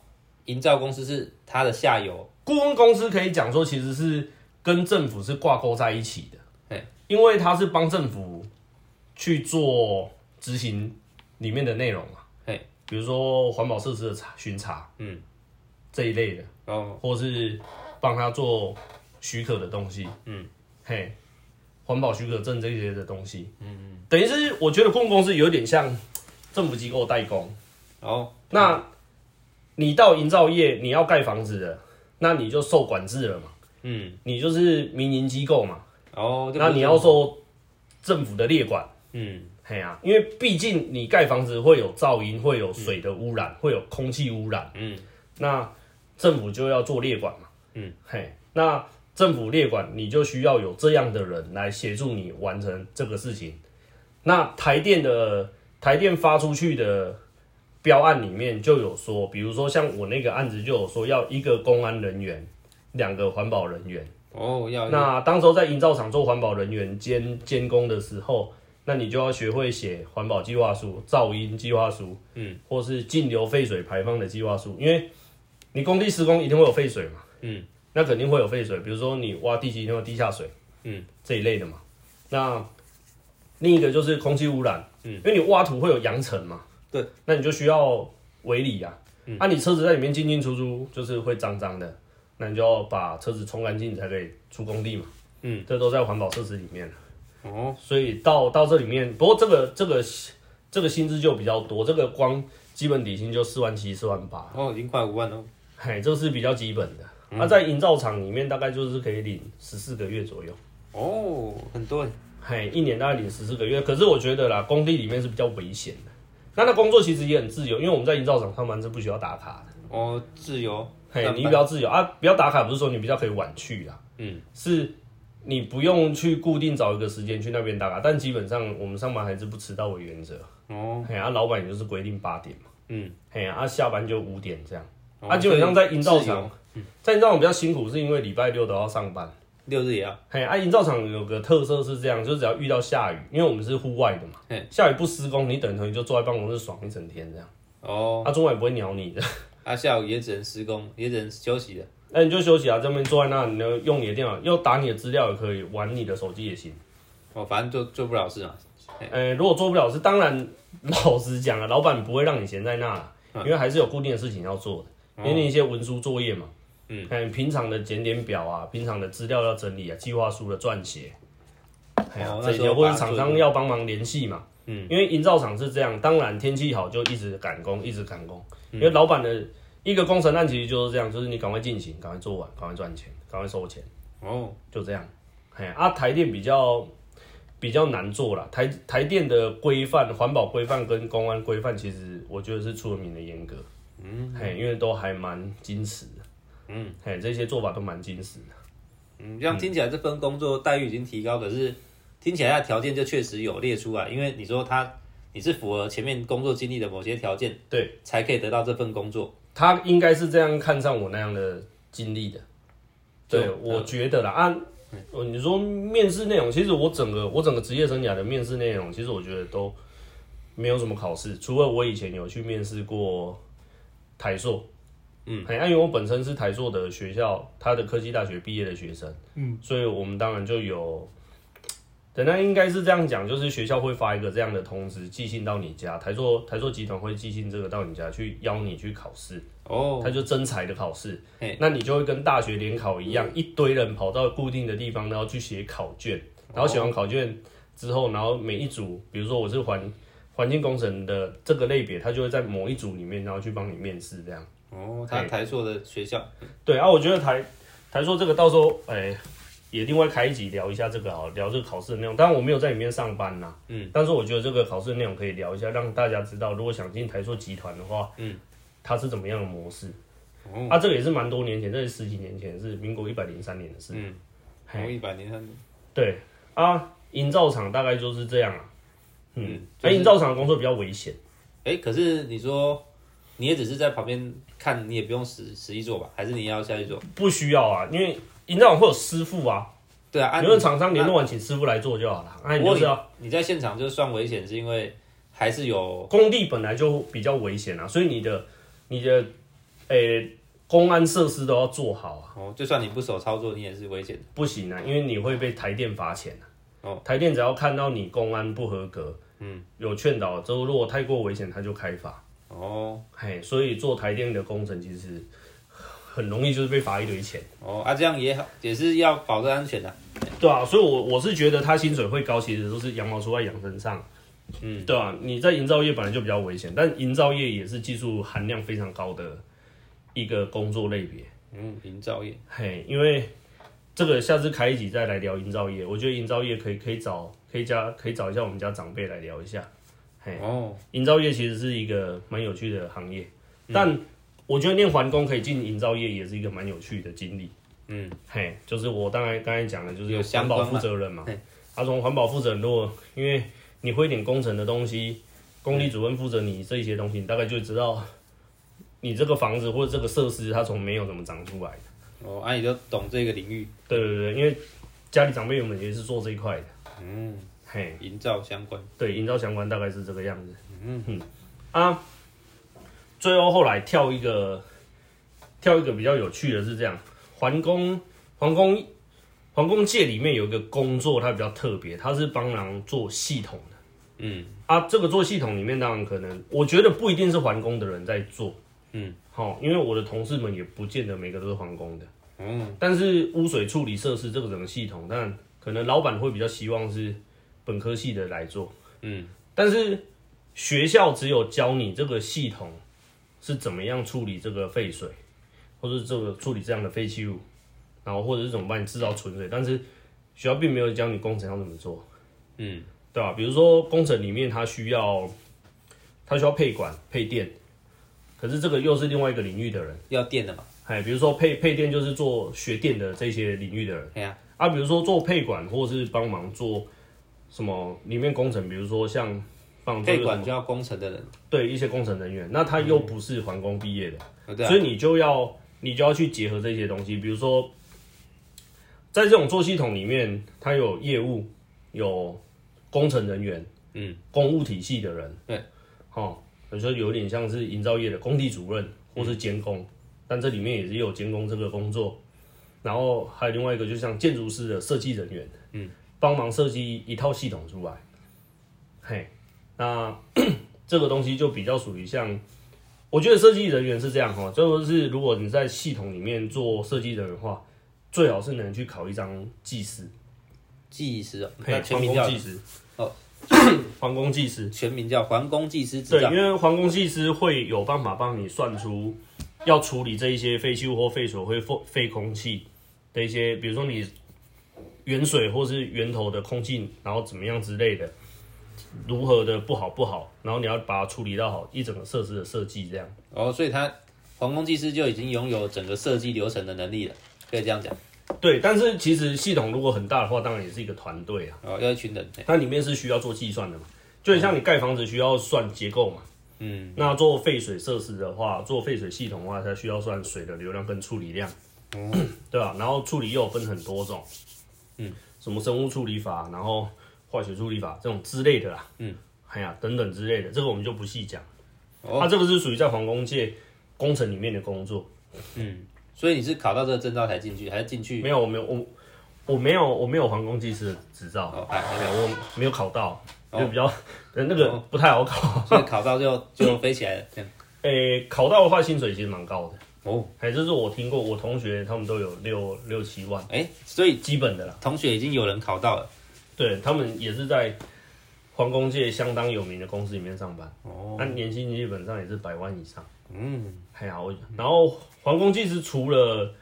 营造公司是它的下游，顾问公司可以讲说，其实是跟政府是挂钩在一起的嘿，因为它是帮政府去做执行里面的内容比如说环保设施的查巡查，嗯，这一类的，哦，或是帮他做许可的东西，嗯，嘿，环保许可证这些的东西，嗯嗯，等于是我觉得公共公司有点像政府机构代工，哦，那你到营造业你要盖房子的，那你就受管制了嘛，嗯，你就是民营机构嘛，哦，那你要受政府的列管。嗯，嘿啊，因为毕竟你盖房子会有噪音，会有水的污染，会有空气污染，嗯，那政府就要做列管嘛，嗯，嘿，那政府列管你就需要有这样的人来协助你完成这个事情。那台电的台电发出去的标案里面就有说，比如说像我那个案子就有说要一个公安人员，两个环保人员。哦，要那当时候在营造厂做环保人员兼监工的时候，那你就要学会写环保计划书、噪音计划书，嗯，或是净流废水排放的计划书，因为你工地施工一定会有废水嘛，嗯，那肯定会有废水，比如说你挖地基一定会有地下水，嗯，这一类的嘛。那另一个就是空气污染，嗯，因为你挖土会有扬尘嘛，对，那你就需要围篱呀，嗯，啊，你车子在里面进进出出就是会脏脏的，那你就要把车子冲干净才可以出工地嘛，嗯，这都在环保设施里面哦，所以到到这里面，不过这个这个这个薪资就比较多，这个光基本底薪就四万七、四万八，哦，已经快五万了，嘿，这是比较基本的。嗯。那、在营造厂里面大概就是可以领十四个月左右，哦，很多耶，嘿，一年大概领十四个月。可是我觉得啦，工地里面是比较危险的。那那工作其实也很自由，因为我们在营造厂上班是不需要打卡的。哦，自由，嘿，你比较自由。啊，不要打卡不是说你比较可以晚去啦，嗯，是你不用去固定找一个时间去那边打卡，但基本上我们上班还是不迟到为原则。哦，嘿，啊，老板也就是规定八点嘛，嗯，嘿，啊，下班就五点这样。哦啊，基本上在营造厂，在营造厂比较辛苦，是因为礼拜六都要上班。六日也要，嘿，啊，营造厂有个特色是这样，就是只要遇到下雨，因为我们是户外的嘛。嘿，下雨不施工，你等同于就坐在办公室爽一整天这样。哦，啊，中午也不会鸟你的，啊，下午也只能施工，也只能休息的，那、你就休息啊，这边坐在那，你就用你的电脑，又打你的资料也可以，玩你的手机也行。哦，反正就做不了事嘛，呃，如果做不了事，当然老实讲啊，老板不会让你闲在那因为还是有固定的事情要做的，给你一些文书作业嘛，嗯，看平常的检点表啊，平常的资料要整理啊，计划书的撰写，哎呀哦，那些或者厂商要帮忙联系嘛，嗯，因为营造厂是这样，当然天气好就一直赶工，一直赶工，嗯因为老板的一个工程案其实就是这样，就是你赶快进行，赶快做完，赶快赚钱，赶快收钱。哦，就这样。哎，啊，台电比较比较难做啦，台台电的规范、环保规范跟公安规范，其实我觉得是出了名的严格。嗯，嘿，因为都还蛮矜持的。嗯，嘿，这些做法都蛮矜持的。嗯，这样听起来这份工作待遇已经提高，可是听起来它的条件就确实有列出来，因为你说他你是符合前面工作经历的某些条件，对，才可以得到这份工作。他应该是这样看上我那样的经历的。对，我觉得啦，啊、哦你说面试内容，其实我整个我整个职业生涯的面试内容，其实我觉得都没有什么考试，除了我以前有去面试过台硕，嗯，哎，因为我本身是台硕的学校，他的科技大学毕业的学生，嗯，所以我们当然就有，等下应该是这样讲，就是学校会发一个这样的通知，寄信到你家，台硕台硕集团会寄信这个到你家去邀你去考试，哦，它就真才的考试嘿，那你就会跟大学联考一样，一堆人跑到固定的地方，然后去写考卷，然后写完考卷之后，然后每一组，比如说我是环环境工程的这个类别，他就会在某一组里面，然后去帮你面试这样。哦，他台硕的学校，对啊，我觉得台台硕这个到时候，哎、也另外开一集聊一下这个好了，聊这个考试的内容。当然我没有在里面上班呐，嗯，但是我觉得这个考试的内容可以聊一下，让大家知道，如果想进台塑集团的话，嗯，它是怎么样的模式。哦啊，这个也是蛮多年前，这是十几年前，是民国一百零三年的事。嗯，嘿从一百零三年对啊，营造厂大概就是这样啊。嗯嗯，那、就是营造厂的工作比较危险，哎，可是你说你也只是在旁边看，你也不用实实际做吧？还是你要下去做？不需要啊，因为营造厂会有师傅啊，对啊，按你问厂商联络完请师傅来做就好了。那、你就是要你在现场就算危险，是因为还是有工地本来就比较危险啊，所以你的你的诶、公安设施都要做好啊，哦，就算你不手操作，你也是危险的。不行啊，因为你会被台电罚钱啊。哦，台电只要看到你公安不合格，嗯，有劝导之后，如果太过危险，他就开罚。哦嘿，所以做台电的工程其实很容易就是被罚一堆钱。哦啊，这样也好，也是要保证安全的。对啊，所以我我是觉得他薪水会高，其实都是羊毛出在羊身上。嗯，对啊，你在营造业本来就比较危险，但营造业也是技术含量非常高的一个工作类别。嗯，营造业，嘿，因为这个下次开一集再来聊营造业，我觉得营造业可以可以找可以加可以找一下我们家长辈来聊一下。嘿，哦，营造业其实是一个蛮有趣的行业，但我觉得念环工可以进营造业也是一个蛮有趣的经历。嗯，嘿，就是我刚才刚才讲的，就是有环保负责人嘛。他从环保负责人，如果因为你会一点工程的东西，工地主任负责你这些东西，你大概就知道你这个房子或者这个设施它从没有怎么长出来的。哦，啊，你就懂这个领域，对对对，因为家里长辈原本也是做这一块的。嗯，嘿，营造相关，对，营造相关大概是这个样子。嗯哼啊，最后后来跳一个跳一个比较有趣的是这样，环工环工环工界里面有一个工作，它比较特别，它是帮忙做系统的。嗯。啊。这个做系统里面，当然可能我觉得不一定是环工的人在做，嗯，好、因为我的同事们也不见得每个都是环工的。嗯但是污水处理设施这个整个系统，但可能老板会比较希望是本科系的来做，嗯。但是学校只有教你这个系统是怎么样处理这个废水，或者是这个处理这样的废弃物，然后或者是怎么帮你制造纯水，但是学校并没有教你工程要怎么做，嗯。对吧？比如说工程里面它需要它需要配管配电，可是这个又是另外一个领域的人，要电的嘛，哎，比如说配配电就是做学电的这些领域的人。对呀，啊，比如说做配管，或者是帮忙做什么里面工程，比如说像帮忙做配管就要工程的人，对一些工程人员，那他又不是环工毕业的，所，以你就要你就要去结合这些东西，比如说在这种做系统里面，它有业务，有工程人员，嗯，公务体系的人，对，哦，有时候有点像是营造业的工地主任或是监工，但这里面也是有监工这个工作，然后还有另外一个就像建筑师的设计人员，嗯，帮忙设计一套系统出来，嘿，那 这个东西就比较属于像。我觉得设计人员是这样哈，就是如果你在系统里面做设计人员的话，最好是能去考一张技师，技师哦，嘿那全名叫技师。哦，皇宫技师，全名叫皇宫技师执对，因，为皇宫技师会有办法帮你算出要处理这一些废弃物或废水或废废空气的一些，比如说你源水或是源头的空气，然后怎么样之类的，如何的不好不好，然后你要把它处理到好一整个设施的设计这样。哦，所以他皇宫技师就已经拥有整个设计流程的能力了，可以这样讲，对，但是其实系统如果很大的话，当然也是一个团队啊，哦，要一群人，嘿它里面是需要做计算的嘛，就很像你盖房子需要算结构嘛。嗯，那做废水设施的话，做废水系统的话，它需要算水的流量跟处理量，对吧？然后处理又分很多种，嗯，什么生物处理法，然后化学处理法这种之类的啦，嗯，哎呀，等等之类的，这个我们就不细讲。哦它、这个是属于在皇宫界工程里面的工作，嗯所以你是考到这个证照才进去，还是进去？没有，我没有，我我没有，我没有皇宫技师的执照，哦，还还没有，哎，我没有考到，哦就比较那个不太好考。所以考到就就飞起来了，这样。诶、考到的话，薪水其实蛮高的。哦，哎，这是我听过，我同学他们都有六六七万，哎，所以基本的啦。同学已经有人考到了。对他们也是在皇宫界相当有名的公司里面上班，哦，那年薪基本上也是百万以上。嗯，哎呀，我然后皇宫技师除了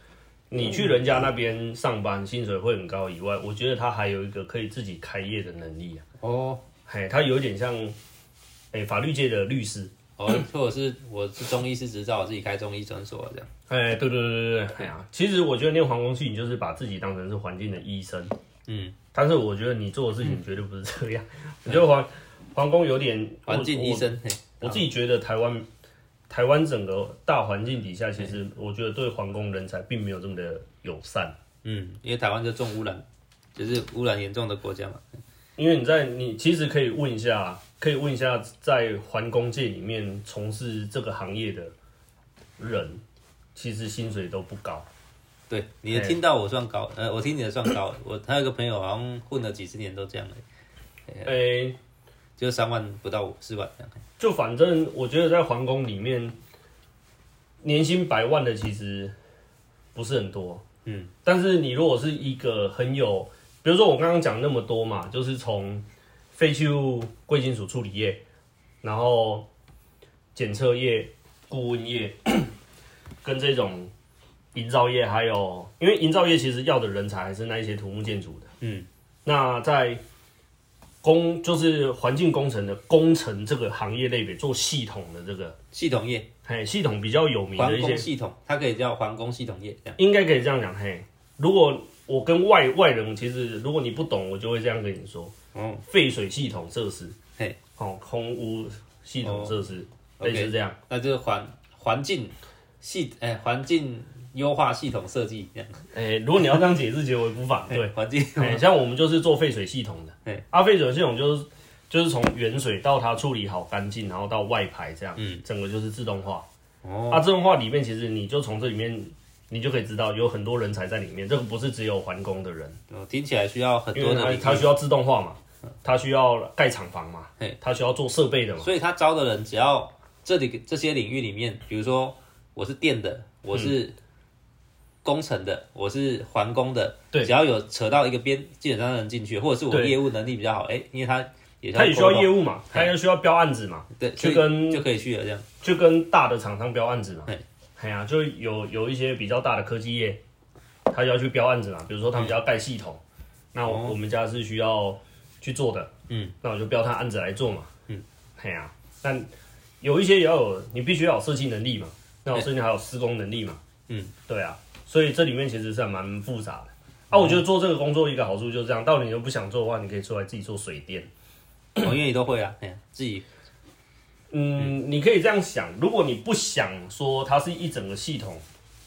你去人家那边上班，薪水会很高以外，我觉得他还有一个可以自己开业的能力啊。哦嘿，他有点像，哎、法律界的律师。哦，或者是我是中医师执照，我自己开中医诊所这样。哎，对对对对对，哎呀，其实我觉得念皇宫系，你就是把自己当成是环境的医生。嗯，但是我觉得你做的事情绝对不是这样。我觉得皇皇宫有点环境医。生，我我自己觉得台湾台湾整个大环境底下，其实我觉得对皇宫人才并没有这么的友善。嗯，因为台湾就重污染，就是污染严重的国家嘛。因为你在你其实可以问一下，可以问一下，在环工界里面从事这个行业的人，其实薪水都不高。对，你的听到我算高，呃，我听你的算高。我还有个朋友好像混了几十年都这样的，诶、就三万不到五四万这样。就反正我觉得在皇宫里面，年薪百万的其实不是很多。嗯，但是你如果是一个很有，比如说我刚刚讲那么多嘛，就是从废弃物贵金属处理业，然后检测业、顾问业，跟这种营造业，还有因为营造业其实要的人才还是那一些土木建筑的。嗯，那在工就是环境工程的工程这个行业类别做系统的这个，系统业，嘿，系统比较有名的环一些，系统，它可以叫环工系统业这样。应该可以这样讲，嘿。如果我跟外外人，其实如果你不懂，我就会这样跟你说，哦，废水系统设施，嘿，哦，空污系统设施，哦类似这样。那就是环环境系，哎、环境优化系统设计这样。哎、如果你要这样解释，其实我也不反对。环境，哎、像我们就是做废水系统的。对，啊，废水系统就是就是从原水到它处理好干净，然后到外排这样，嗯，整个就是自动化。哦，啊，自动化里面其实你就从这里面，你就可以知道有很多人才在里面，这个不是只有环工的人，哦听起来需要很多的领域它需要自动化嘛，它需要盖厂房嘛嘿，它需要做设备的嘛，所以他招的人只要这里这些领域里面，比如说我是电的，我是工程的，我是环工的，对。只要有扯到一个边，基本上能进去，或者是我业务能力比较好，哎、因为他也他也需要业务，嘛，他也需要标案子嘛，对，就跟就可以去了这样。就跟大的厂商标案子嘛。对，哎呀，就有有一些比较大的科技业，他就要去标案子嘛，比如说他们家要盖系统，那我哦。我们家是需要去做的，嗯，那我就标他案子来做嘛，嗯，哎呀，但有一些也要有，你必须要有设计能力嘛，那我甚至还有施工能力嘛，嗯，对啊，所以这里面其实是还蛮复杂的。啊，我觉得做这个工作一个好处就是这样，到底你又不想做的话，你可以出来自己做水电。哦，因为你都会啊，自己嗯，你可以这样想，如果你不想说它是一整个系统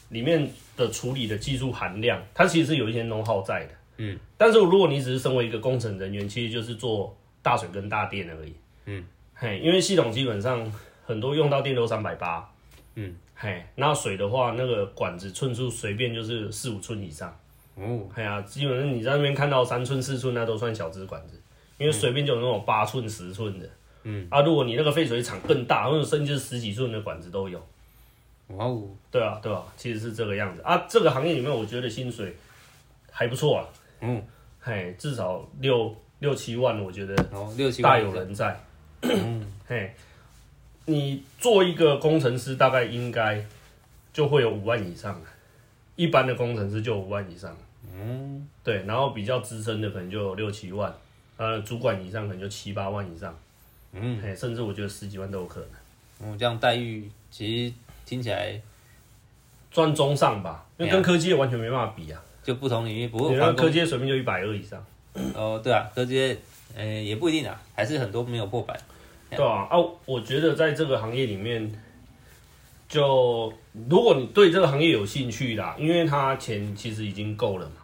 里面的处理的技术含量，它其实是有一些 know how 在的。嗯，但是如果你只是身为一个工程人员，其实就是做大水跟大电而已。嗯，嘿，因为系统基本上很多用到电都三百八。嗯，嘿，那水的话，那个管子寸数随便就是四五寸以上。哦，哎呀，基本上你在那边看到三寸四寸，那都算小支管子，因为随便就有那种八寸、十寸的。嗯，啊，如果你那个废水厂更大，或者甚至十几寸的管子都有。哇哦，对啊，对啊，其实是这个样子啊。这个行业里面，我觉得薪水还不错啊。嗯，嘿，至少六六七万，我觉得大有人在。嘿，你做一个工程师，大概应该就会有五万以上，一般的工程师就五万以上。嗯，对，然后比较资深的可能就有六七万，呃，主管以上可能就七八万以上，嗯，嘿，甚至我觉得十几万都有可能，嗯，这样待遇其实听起来赚中上吧，因为跟科技业完全没办法比啊，就不同领域，不过你看科技业水平就一百二以上，哦，对啊，科技呃也不一定啊，还是很多没有破百。对啊，啊，我觉得在这个行业里面，就如果你对这个行业有兴趣啦，因为他钱其实已经够了嘛。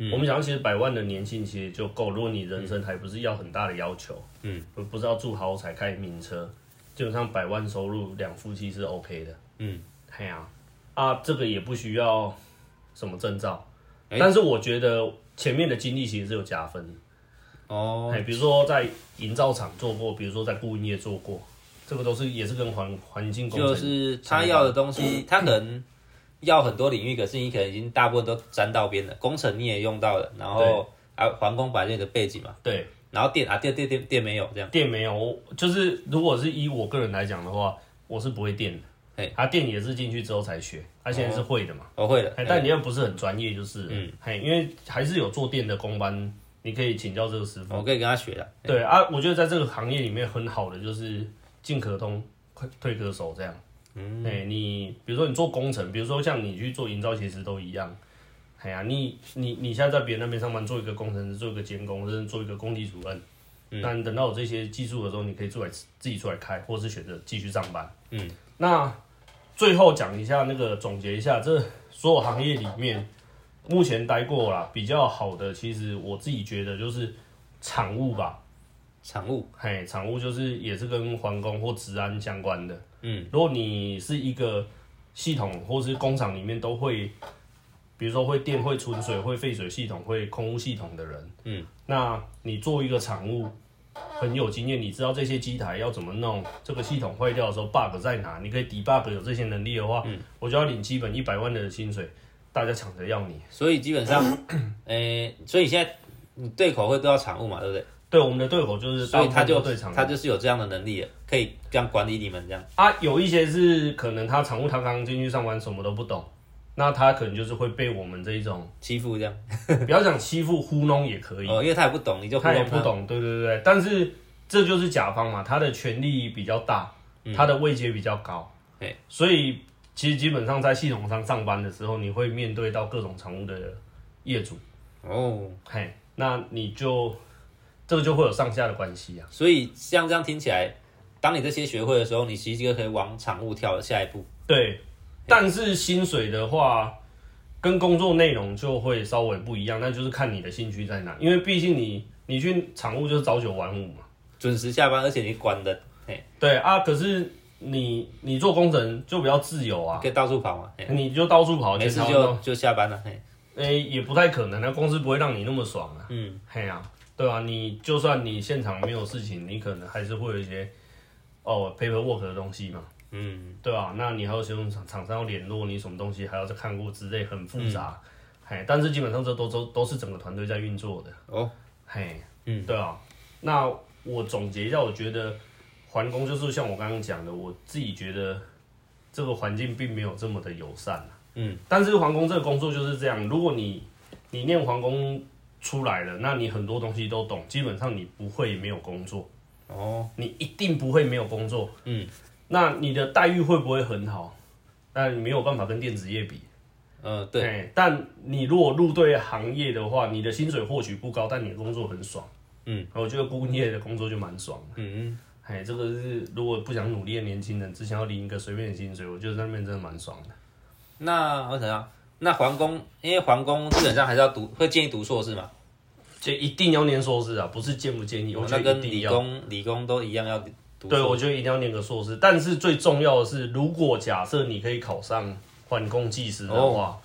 嗯我们讲，其实百万的年薪其实就够。如果你人生还不是要很大的要求，嗯，不不是要住豪宅、开名车，基本上百万收入两夫妻是 OK 的。嗯，嘿啊、啊，这个也不需要什么证照，诶但是我觉得前面的经历其实是有加分的。哦，哎，比如说在营造厂做过，比如说在顾问业做过，这个都是也是跟环环境工程就是他要的东西，他可能要很多领域，可是你可能已经大部分都沾到边了。工程你也用到了，然后啊，环工本来就有个背景嘛，对。然后电啊电电电电没有这样，电没有，我就是如果是以我个人来讲的话，我是不会电的。嘿，他电也是进去之后才学，他现在是会的嘛。我会的哎，，但你又不是很专业，就是嗯，嘿，因为还是有做电的工班，你可以请教这个师傅。我可以跟他学的。对啊，我觉得在这个行业里面很好的就是进可通，退可守这样。嗯，哎，你比如说你做工程，比如说像你去做营造，其实都一样。哎呀，你你你现在在别人那边上班，做一个工程师，做一个监工，甚至做一个工地主任。那你等到有这些技术的时候，你可以出来自己出来开，或是选择继续上班。嗯，那最后讲一下那个总结一下，这所有行业里面，目前待过啦比较好的，其实我自己觉得就是厂务吧。产物，嘿，厂务就是也是跟环工或治安相关的。嗯，如果你是一个系统或是工厂里面都会，比如说会电、会存水、会废水系统、会空污系统的人，嗯，那你做一个厂务很有经验，你知道这些机台要怎么弄，这个系统坏掉的时候 bug 在哪，你可以 debug 有这些能力的话，嗯，我就要领基本一百万的薪水，大家抢着要你。所以基本上，诶，所以现在你对口会都要产物嘛，对不对？对，我们的对口就是所以他就对他就是有这样的能力，可以这样管理你们这样。啊，有一些是可能他产物他刚刚进去上班什么都不懂，那他可能就是会被我们这一种，欺负这样，不要讲欺负糊弄也可以，哦，因为他也不懂，你就糊他也弄不懂，对对对，但是这就是甲方嘛，他的权力比较大，他的位阶比较高，对，所以其实基本上在系统上上班的时候，你会面对到各种常务的业主，哦，嘿，那你就这个就会有上下的关系啊，所以像这样听起来，当你这些学会的时候，你其实就可以往产物跳的下一步。对，但是薪水的话，跟工作内容就会稍微不一样，那就是看你的兴趣在哪。因为毕竟你你去厂务就是朝九晚五嘛，准时下班，而且你管的，嘿，对啊。可是你你做工程就比较自由啊，可以到处跑嘛，你就到处跑，没事就就下班了，嘿，诶、也不太可能，那公司不会让你那么爽啊。嗯，嘿呀、对啊，你就算你现场没有事情，你可能还是会有一些哦 paperwork 的东西嘛。嗯，对吧、那你还要先用厂厂商要联络你什么东西，还要再看过之类，很复杂。嘿，但是基本上这都都都是整个团队在运作的。哦，嘿，嗯，对啊。那我总结一下，我觉得环工就是像我刚刚讲的，我自己觉得这个环境并没有这么的友善啊嗯，但是环工这个工作就是这样，如果你你念环工出来了，那你很多东西都懂，基本上你不会没有工作。哦，你一定不会没有工作。嗯，那你的待遇会不会很好？那你没有办法跟电子业比。呃，对，嘿但你如果入对行业的话，你的薪水或许不高，但你的工作很爽。嗯，我觉得工业的工作就蛮爽的。嗯嗯，哎，这个是如果不想努力的年轻人，只想要领一个随便的薪水，我觉得在那边真的蛮爽的。那我想要，那环工，因为环工基本上还是要读，会建议读硕士嘛，就一定要念硕士啊，不是建不建议，我觉得。理工理工都一样要读对，我觉得一定要念个硕士。但是最重要的是，如果假设你可以考上环工技师的话，哦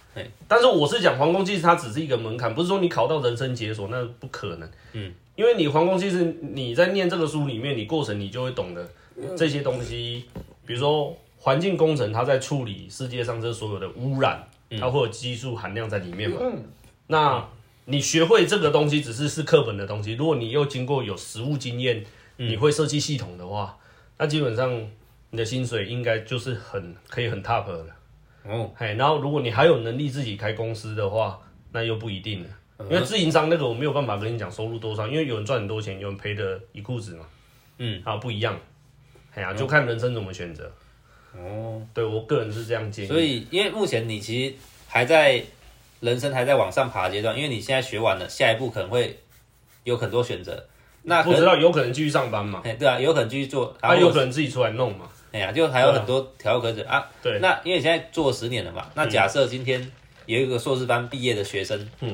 但是我是讲环工技师，它只是一个门槛，不是说你考到人生解锁，那不可能。嗯，因为你环工其实，你在念这个书里面，你过程你就会懂得这些东西，比如说环境工程，它在处理世界上这所有的污染，它会有技术含量在里面嘛。那你学会这个东西只是是课本的东西，如果你又经过有实务经验，你会设计系统的话，那基本上你的薪水应该就是很可以很 top 的。哦，嘿，然后如果你还有能力自己开公司的话，那又不一定了。因为自营商那个我没有办法跟你讲收入多少，因为有人赚很多钱，有人赔的一裤子嘛。嗯，啊，不一样。哎呀、就看人生怎么选择。哦，对我个人是这样建议。所以因为目前你其实还在人生还在往上爬的阶段，因为你现在学完了，下一步可能会有很多选择。那不知道有可能继续上班嘛，哎，对啊，有可能继续做，他、有可能自己出来弄嘛。哎呀，就还有很多条可选啊。对，那因为你现在做十年了嘛，那假设今天有一个硕士班毕业的学生，嗯，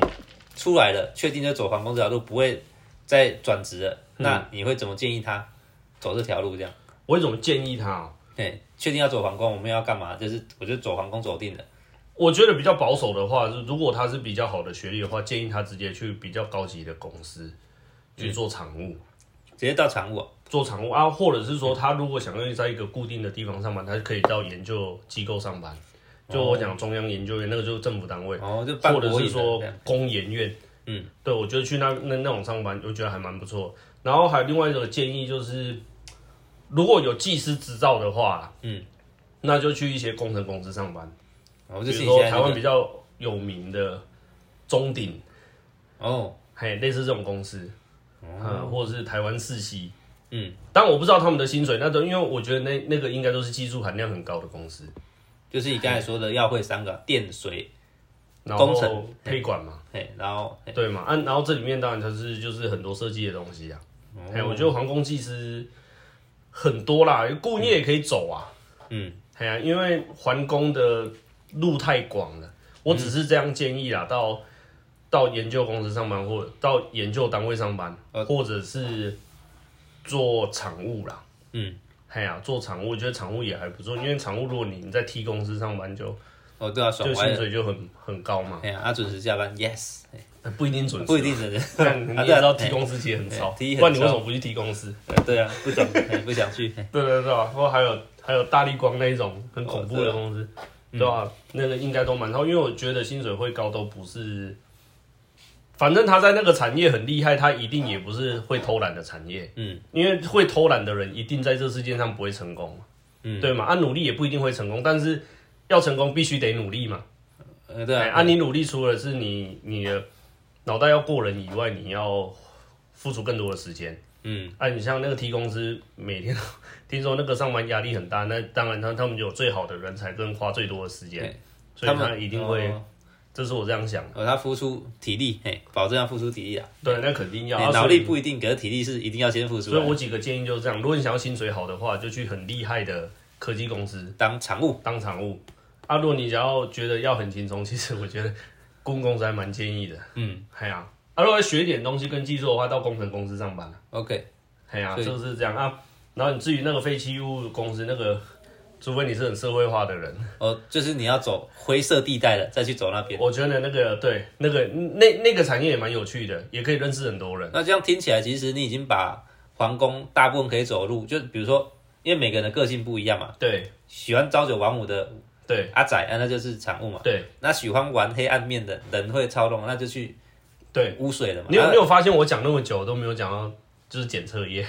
出来了，确定就走航空这条路，不会再转职了，嗯那你会怎么建议他走这条路？这样，我会怎么建议他、哦？哎，确定要走航空，我们要干嘛？就是我就走航空走定了。我觉得比较保守的话，如果他是比较好的学历的话，建议他直接去比较高级的公司去做常务。直接到常务哦，做常务啊，或者是说他如果想愿意在一个固定的地方上班，他可以到研究机构上班。就我讲中央研究院，那个就是政府单位，哦，就或者是说工研院。嗯，对，我觉得去那那那种上班，我觉得还蛮不错。然后还有另外一个建议就是，如果有技师执照的话，嗯，那就去一些工程公司上班，哦，比就是如说台湾比较有名的中鼎，哦，嘿，类似这种公司，嗯，或者是台湾世熙，嗯，但我不知道他们的薪水，那都因为我觉得那那个应该都是技术含量很高的公司，就是你刚才说的要会三个电水，工程。配管嘛，嘿，然后嘿。对嘛，啊，然后这里面当然它是就是很多设计的东西啊，哦。哎、我觉得航空技师很多啦，顾业也可以走啊，嗯，哎呀、因为环工的路太广了，我只是这样建议啦，到到研究公司上班，或者到研究单位上班，呃。或者是做厂务啦，嗯，哎呀、做常务，我觉得常务也还不错，因为常务如果你在 T 公司上班就，哦，对啊，爽就薪，水就很很高嘛，哎呀，啊，准时下班，yes，不一定准时，不一定准时，但你也知道 T 公司其实很吵，哎，T 很不然你为什吵么不去 T 公司？呃对啊，不想不想去，嘿 对对对啊？或还有还有大力光那一种很恐怖的公司，嗯对吧、那个应该都蛮好，因为我觉得薪水会高都不是，反正他在那个产业很厉害，他一定也不是会偷懒的产业，嗯。因为会偷懒的人一定在这世界上不会成功，嗯，对嘛？啊，努力也不一定会成功，但是要成功必须得努力嘛。呃对啊，哎啊，你努力除了是你你的脑袋要过人以外，你要付出更多的时间。嗯，啊，你像那个 T 公司，每天 听说那个上班压力很大，那当然他他们有最好的人才跟花最多的时间，所以他一定会，哦这是我这样想的。哦，他付出体力，嘿，保证要付出体力啊，对，那肯定要。嘿啊脑力不一定，可是体力是一定要先付出所以我几个建议就是这样，如果你想要薪水好的话，就去很厉害的科技公司当常务，当常务。啊，如果你想要觉得要很轻松，其实我觉得顾问公司还蛮建议的。嗯哎呀、啊，如果学一点东西跟技术的话，到工程公司上班。，OK，哎呀、所以就是这样啊。然后你至于那个废弃物公司那个，除非你是很社会化的人，哦，就是你要走灰色地带了，再去走那边。我觉得那个对那个那那个产业也蛮有趣的，也可以认识很多人。那这样听起来，其实你已经把皇宫大部分可以走路，就比如说，因为每个人的个性不一样嘛，对喜欢朝九晚五的对阿仔啊，那就是产物嘛。对那喜欢玩黑暗面的人会操纵，那就去对，污水了嘛。你有啊你有发现我讲那么久都没有讲到就是检测业？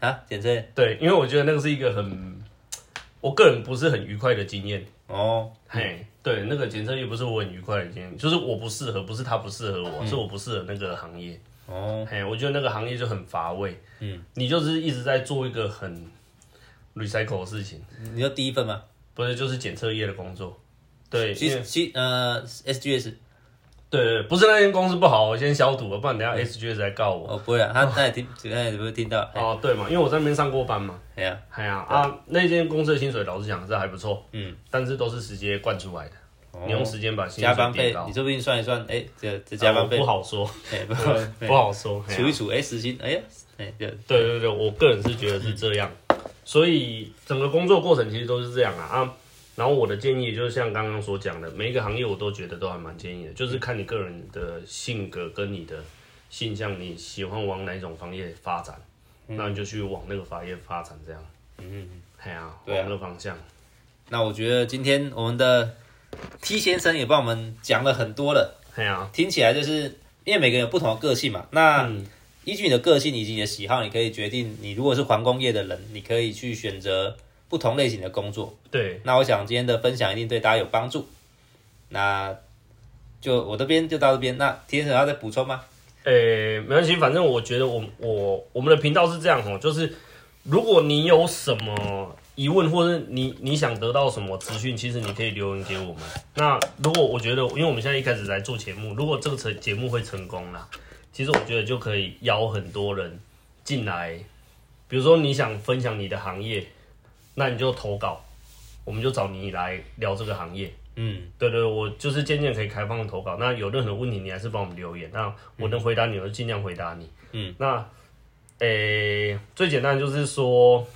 啊？检测对，因为我觉得那个是一个很，我个人不是很愉快的经验。哦，嘿，对，那个检测业不是我很愉快的经验，就是我不适合，不是他不适合我，是我不适合那个行业。哦，嘿，我觉得那个行业就很乏味。嗯，你就是一直在做一个很 recycle 的事情，你说第一份吗？不是就是检测业的工作。对，其实其呃 SGS 对对，对不是那间公司不好，我先消毒了，不然等下 SGS 来告我。哦不会啊，他他也听，他也不会听到。哎哦，对嘛，因为我在那边上过班嘛。哎呀，哎呀啊，那间公司的薪水老实讲是还不错，嗯，但是都是直接灌出来的，哦你用时间把薪加班费你。说不定算一算，哎，这这加班费不好说，哎不好说。嘿啊除一数，哎时薪，哎呀，哎这对对对，我个人是觉得是这样，所以整个工作过程其实都是这样啊啊。然后我的建议就是像刚刚所讲的，每一个行业我都觉得都还蛮建议的，就是看你个人的性格跟你的性向，你喜欢往哪一种行业发展，那你就去往那个行业发展，这样。嗯，哎呀，对啊。往那个方向。那我觉得今天我们的 T 先生也帮我们讲了很多了，哎呀，听起来就是因为每个人有不同的个性嘛，那嗯。依据你的个性以及你的喜好，你可以决定你如果是环工业的人，你可以去选择不同类型的工作。对，那我想今天的分享一定对大家有帮助。那就我这边就到这边，那 T 先生要再补充吗？诶、没关系，反正我觉得我我我们的频道是这样哦，就是如果你有什么疑问，或者你你想得到什么资讯，其实你可以留言给我们。那如果我觉得，因为我们现在一开始来做节目，如果这个成节目会成功啦，其实我觉得就可以邀很多人进来，比如说你想分享你的行业，那你就投稿，我们就找你来聊这个行业。嗯，对对，我就是渐渐可以开放投稿。那有任何问题，你还是帮我们留言。那我能回答你，我就尽量回答你。嗯，那诶、最简单就是说，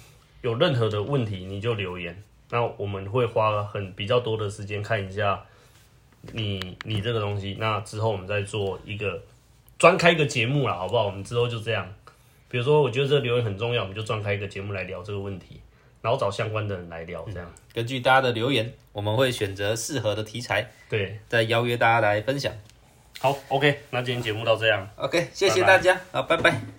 有任何的问题你就留言。那我们会花很比较多的时间看一下你你这个东西。那之后我们再做一个专开一个节目了，好不好？我们之后就这样。比如说，我觉得这个留言很重要，我们就专开一个节目来聊这个问题，然后找相关的人来聊，这样。根据大家的留言，我们会选择适合的题材，对，再邀约大家来分享。好，OK，那今天节目到这样。OK，谢谢拜拜大家，好，拜拜。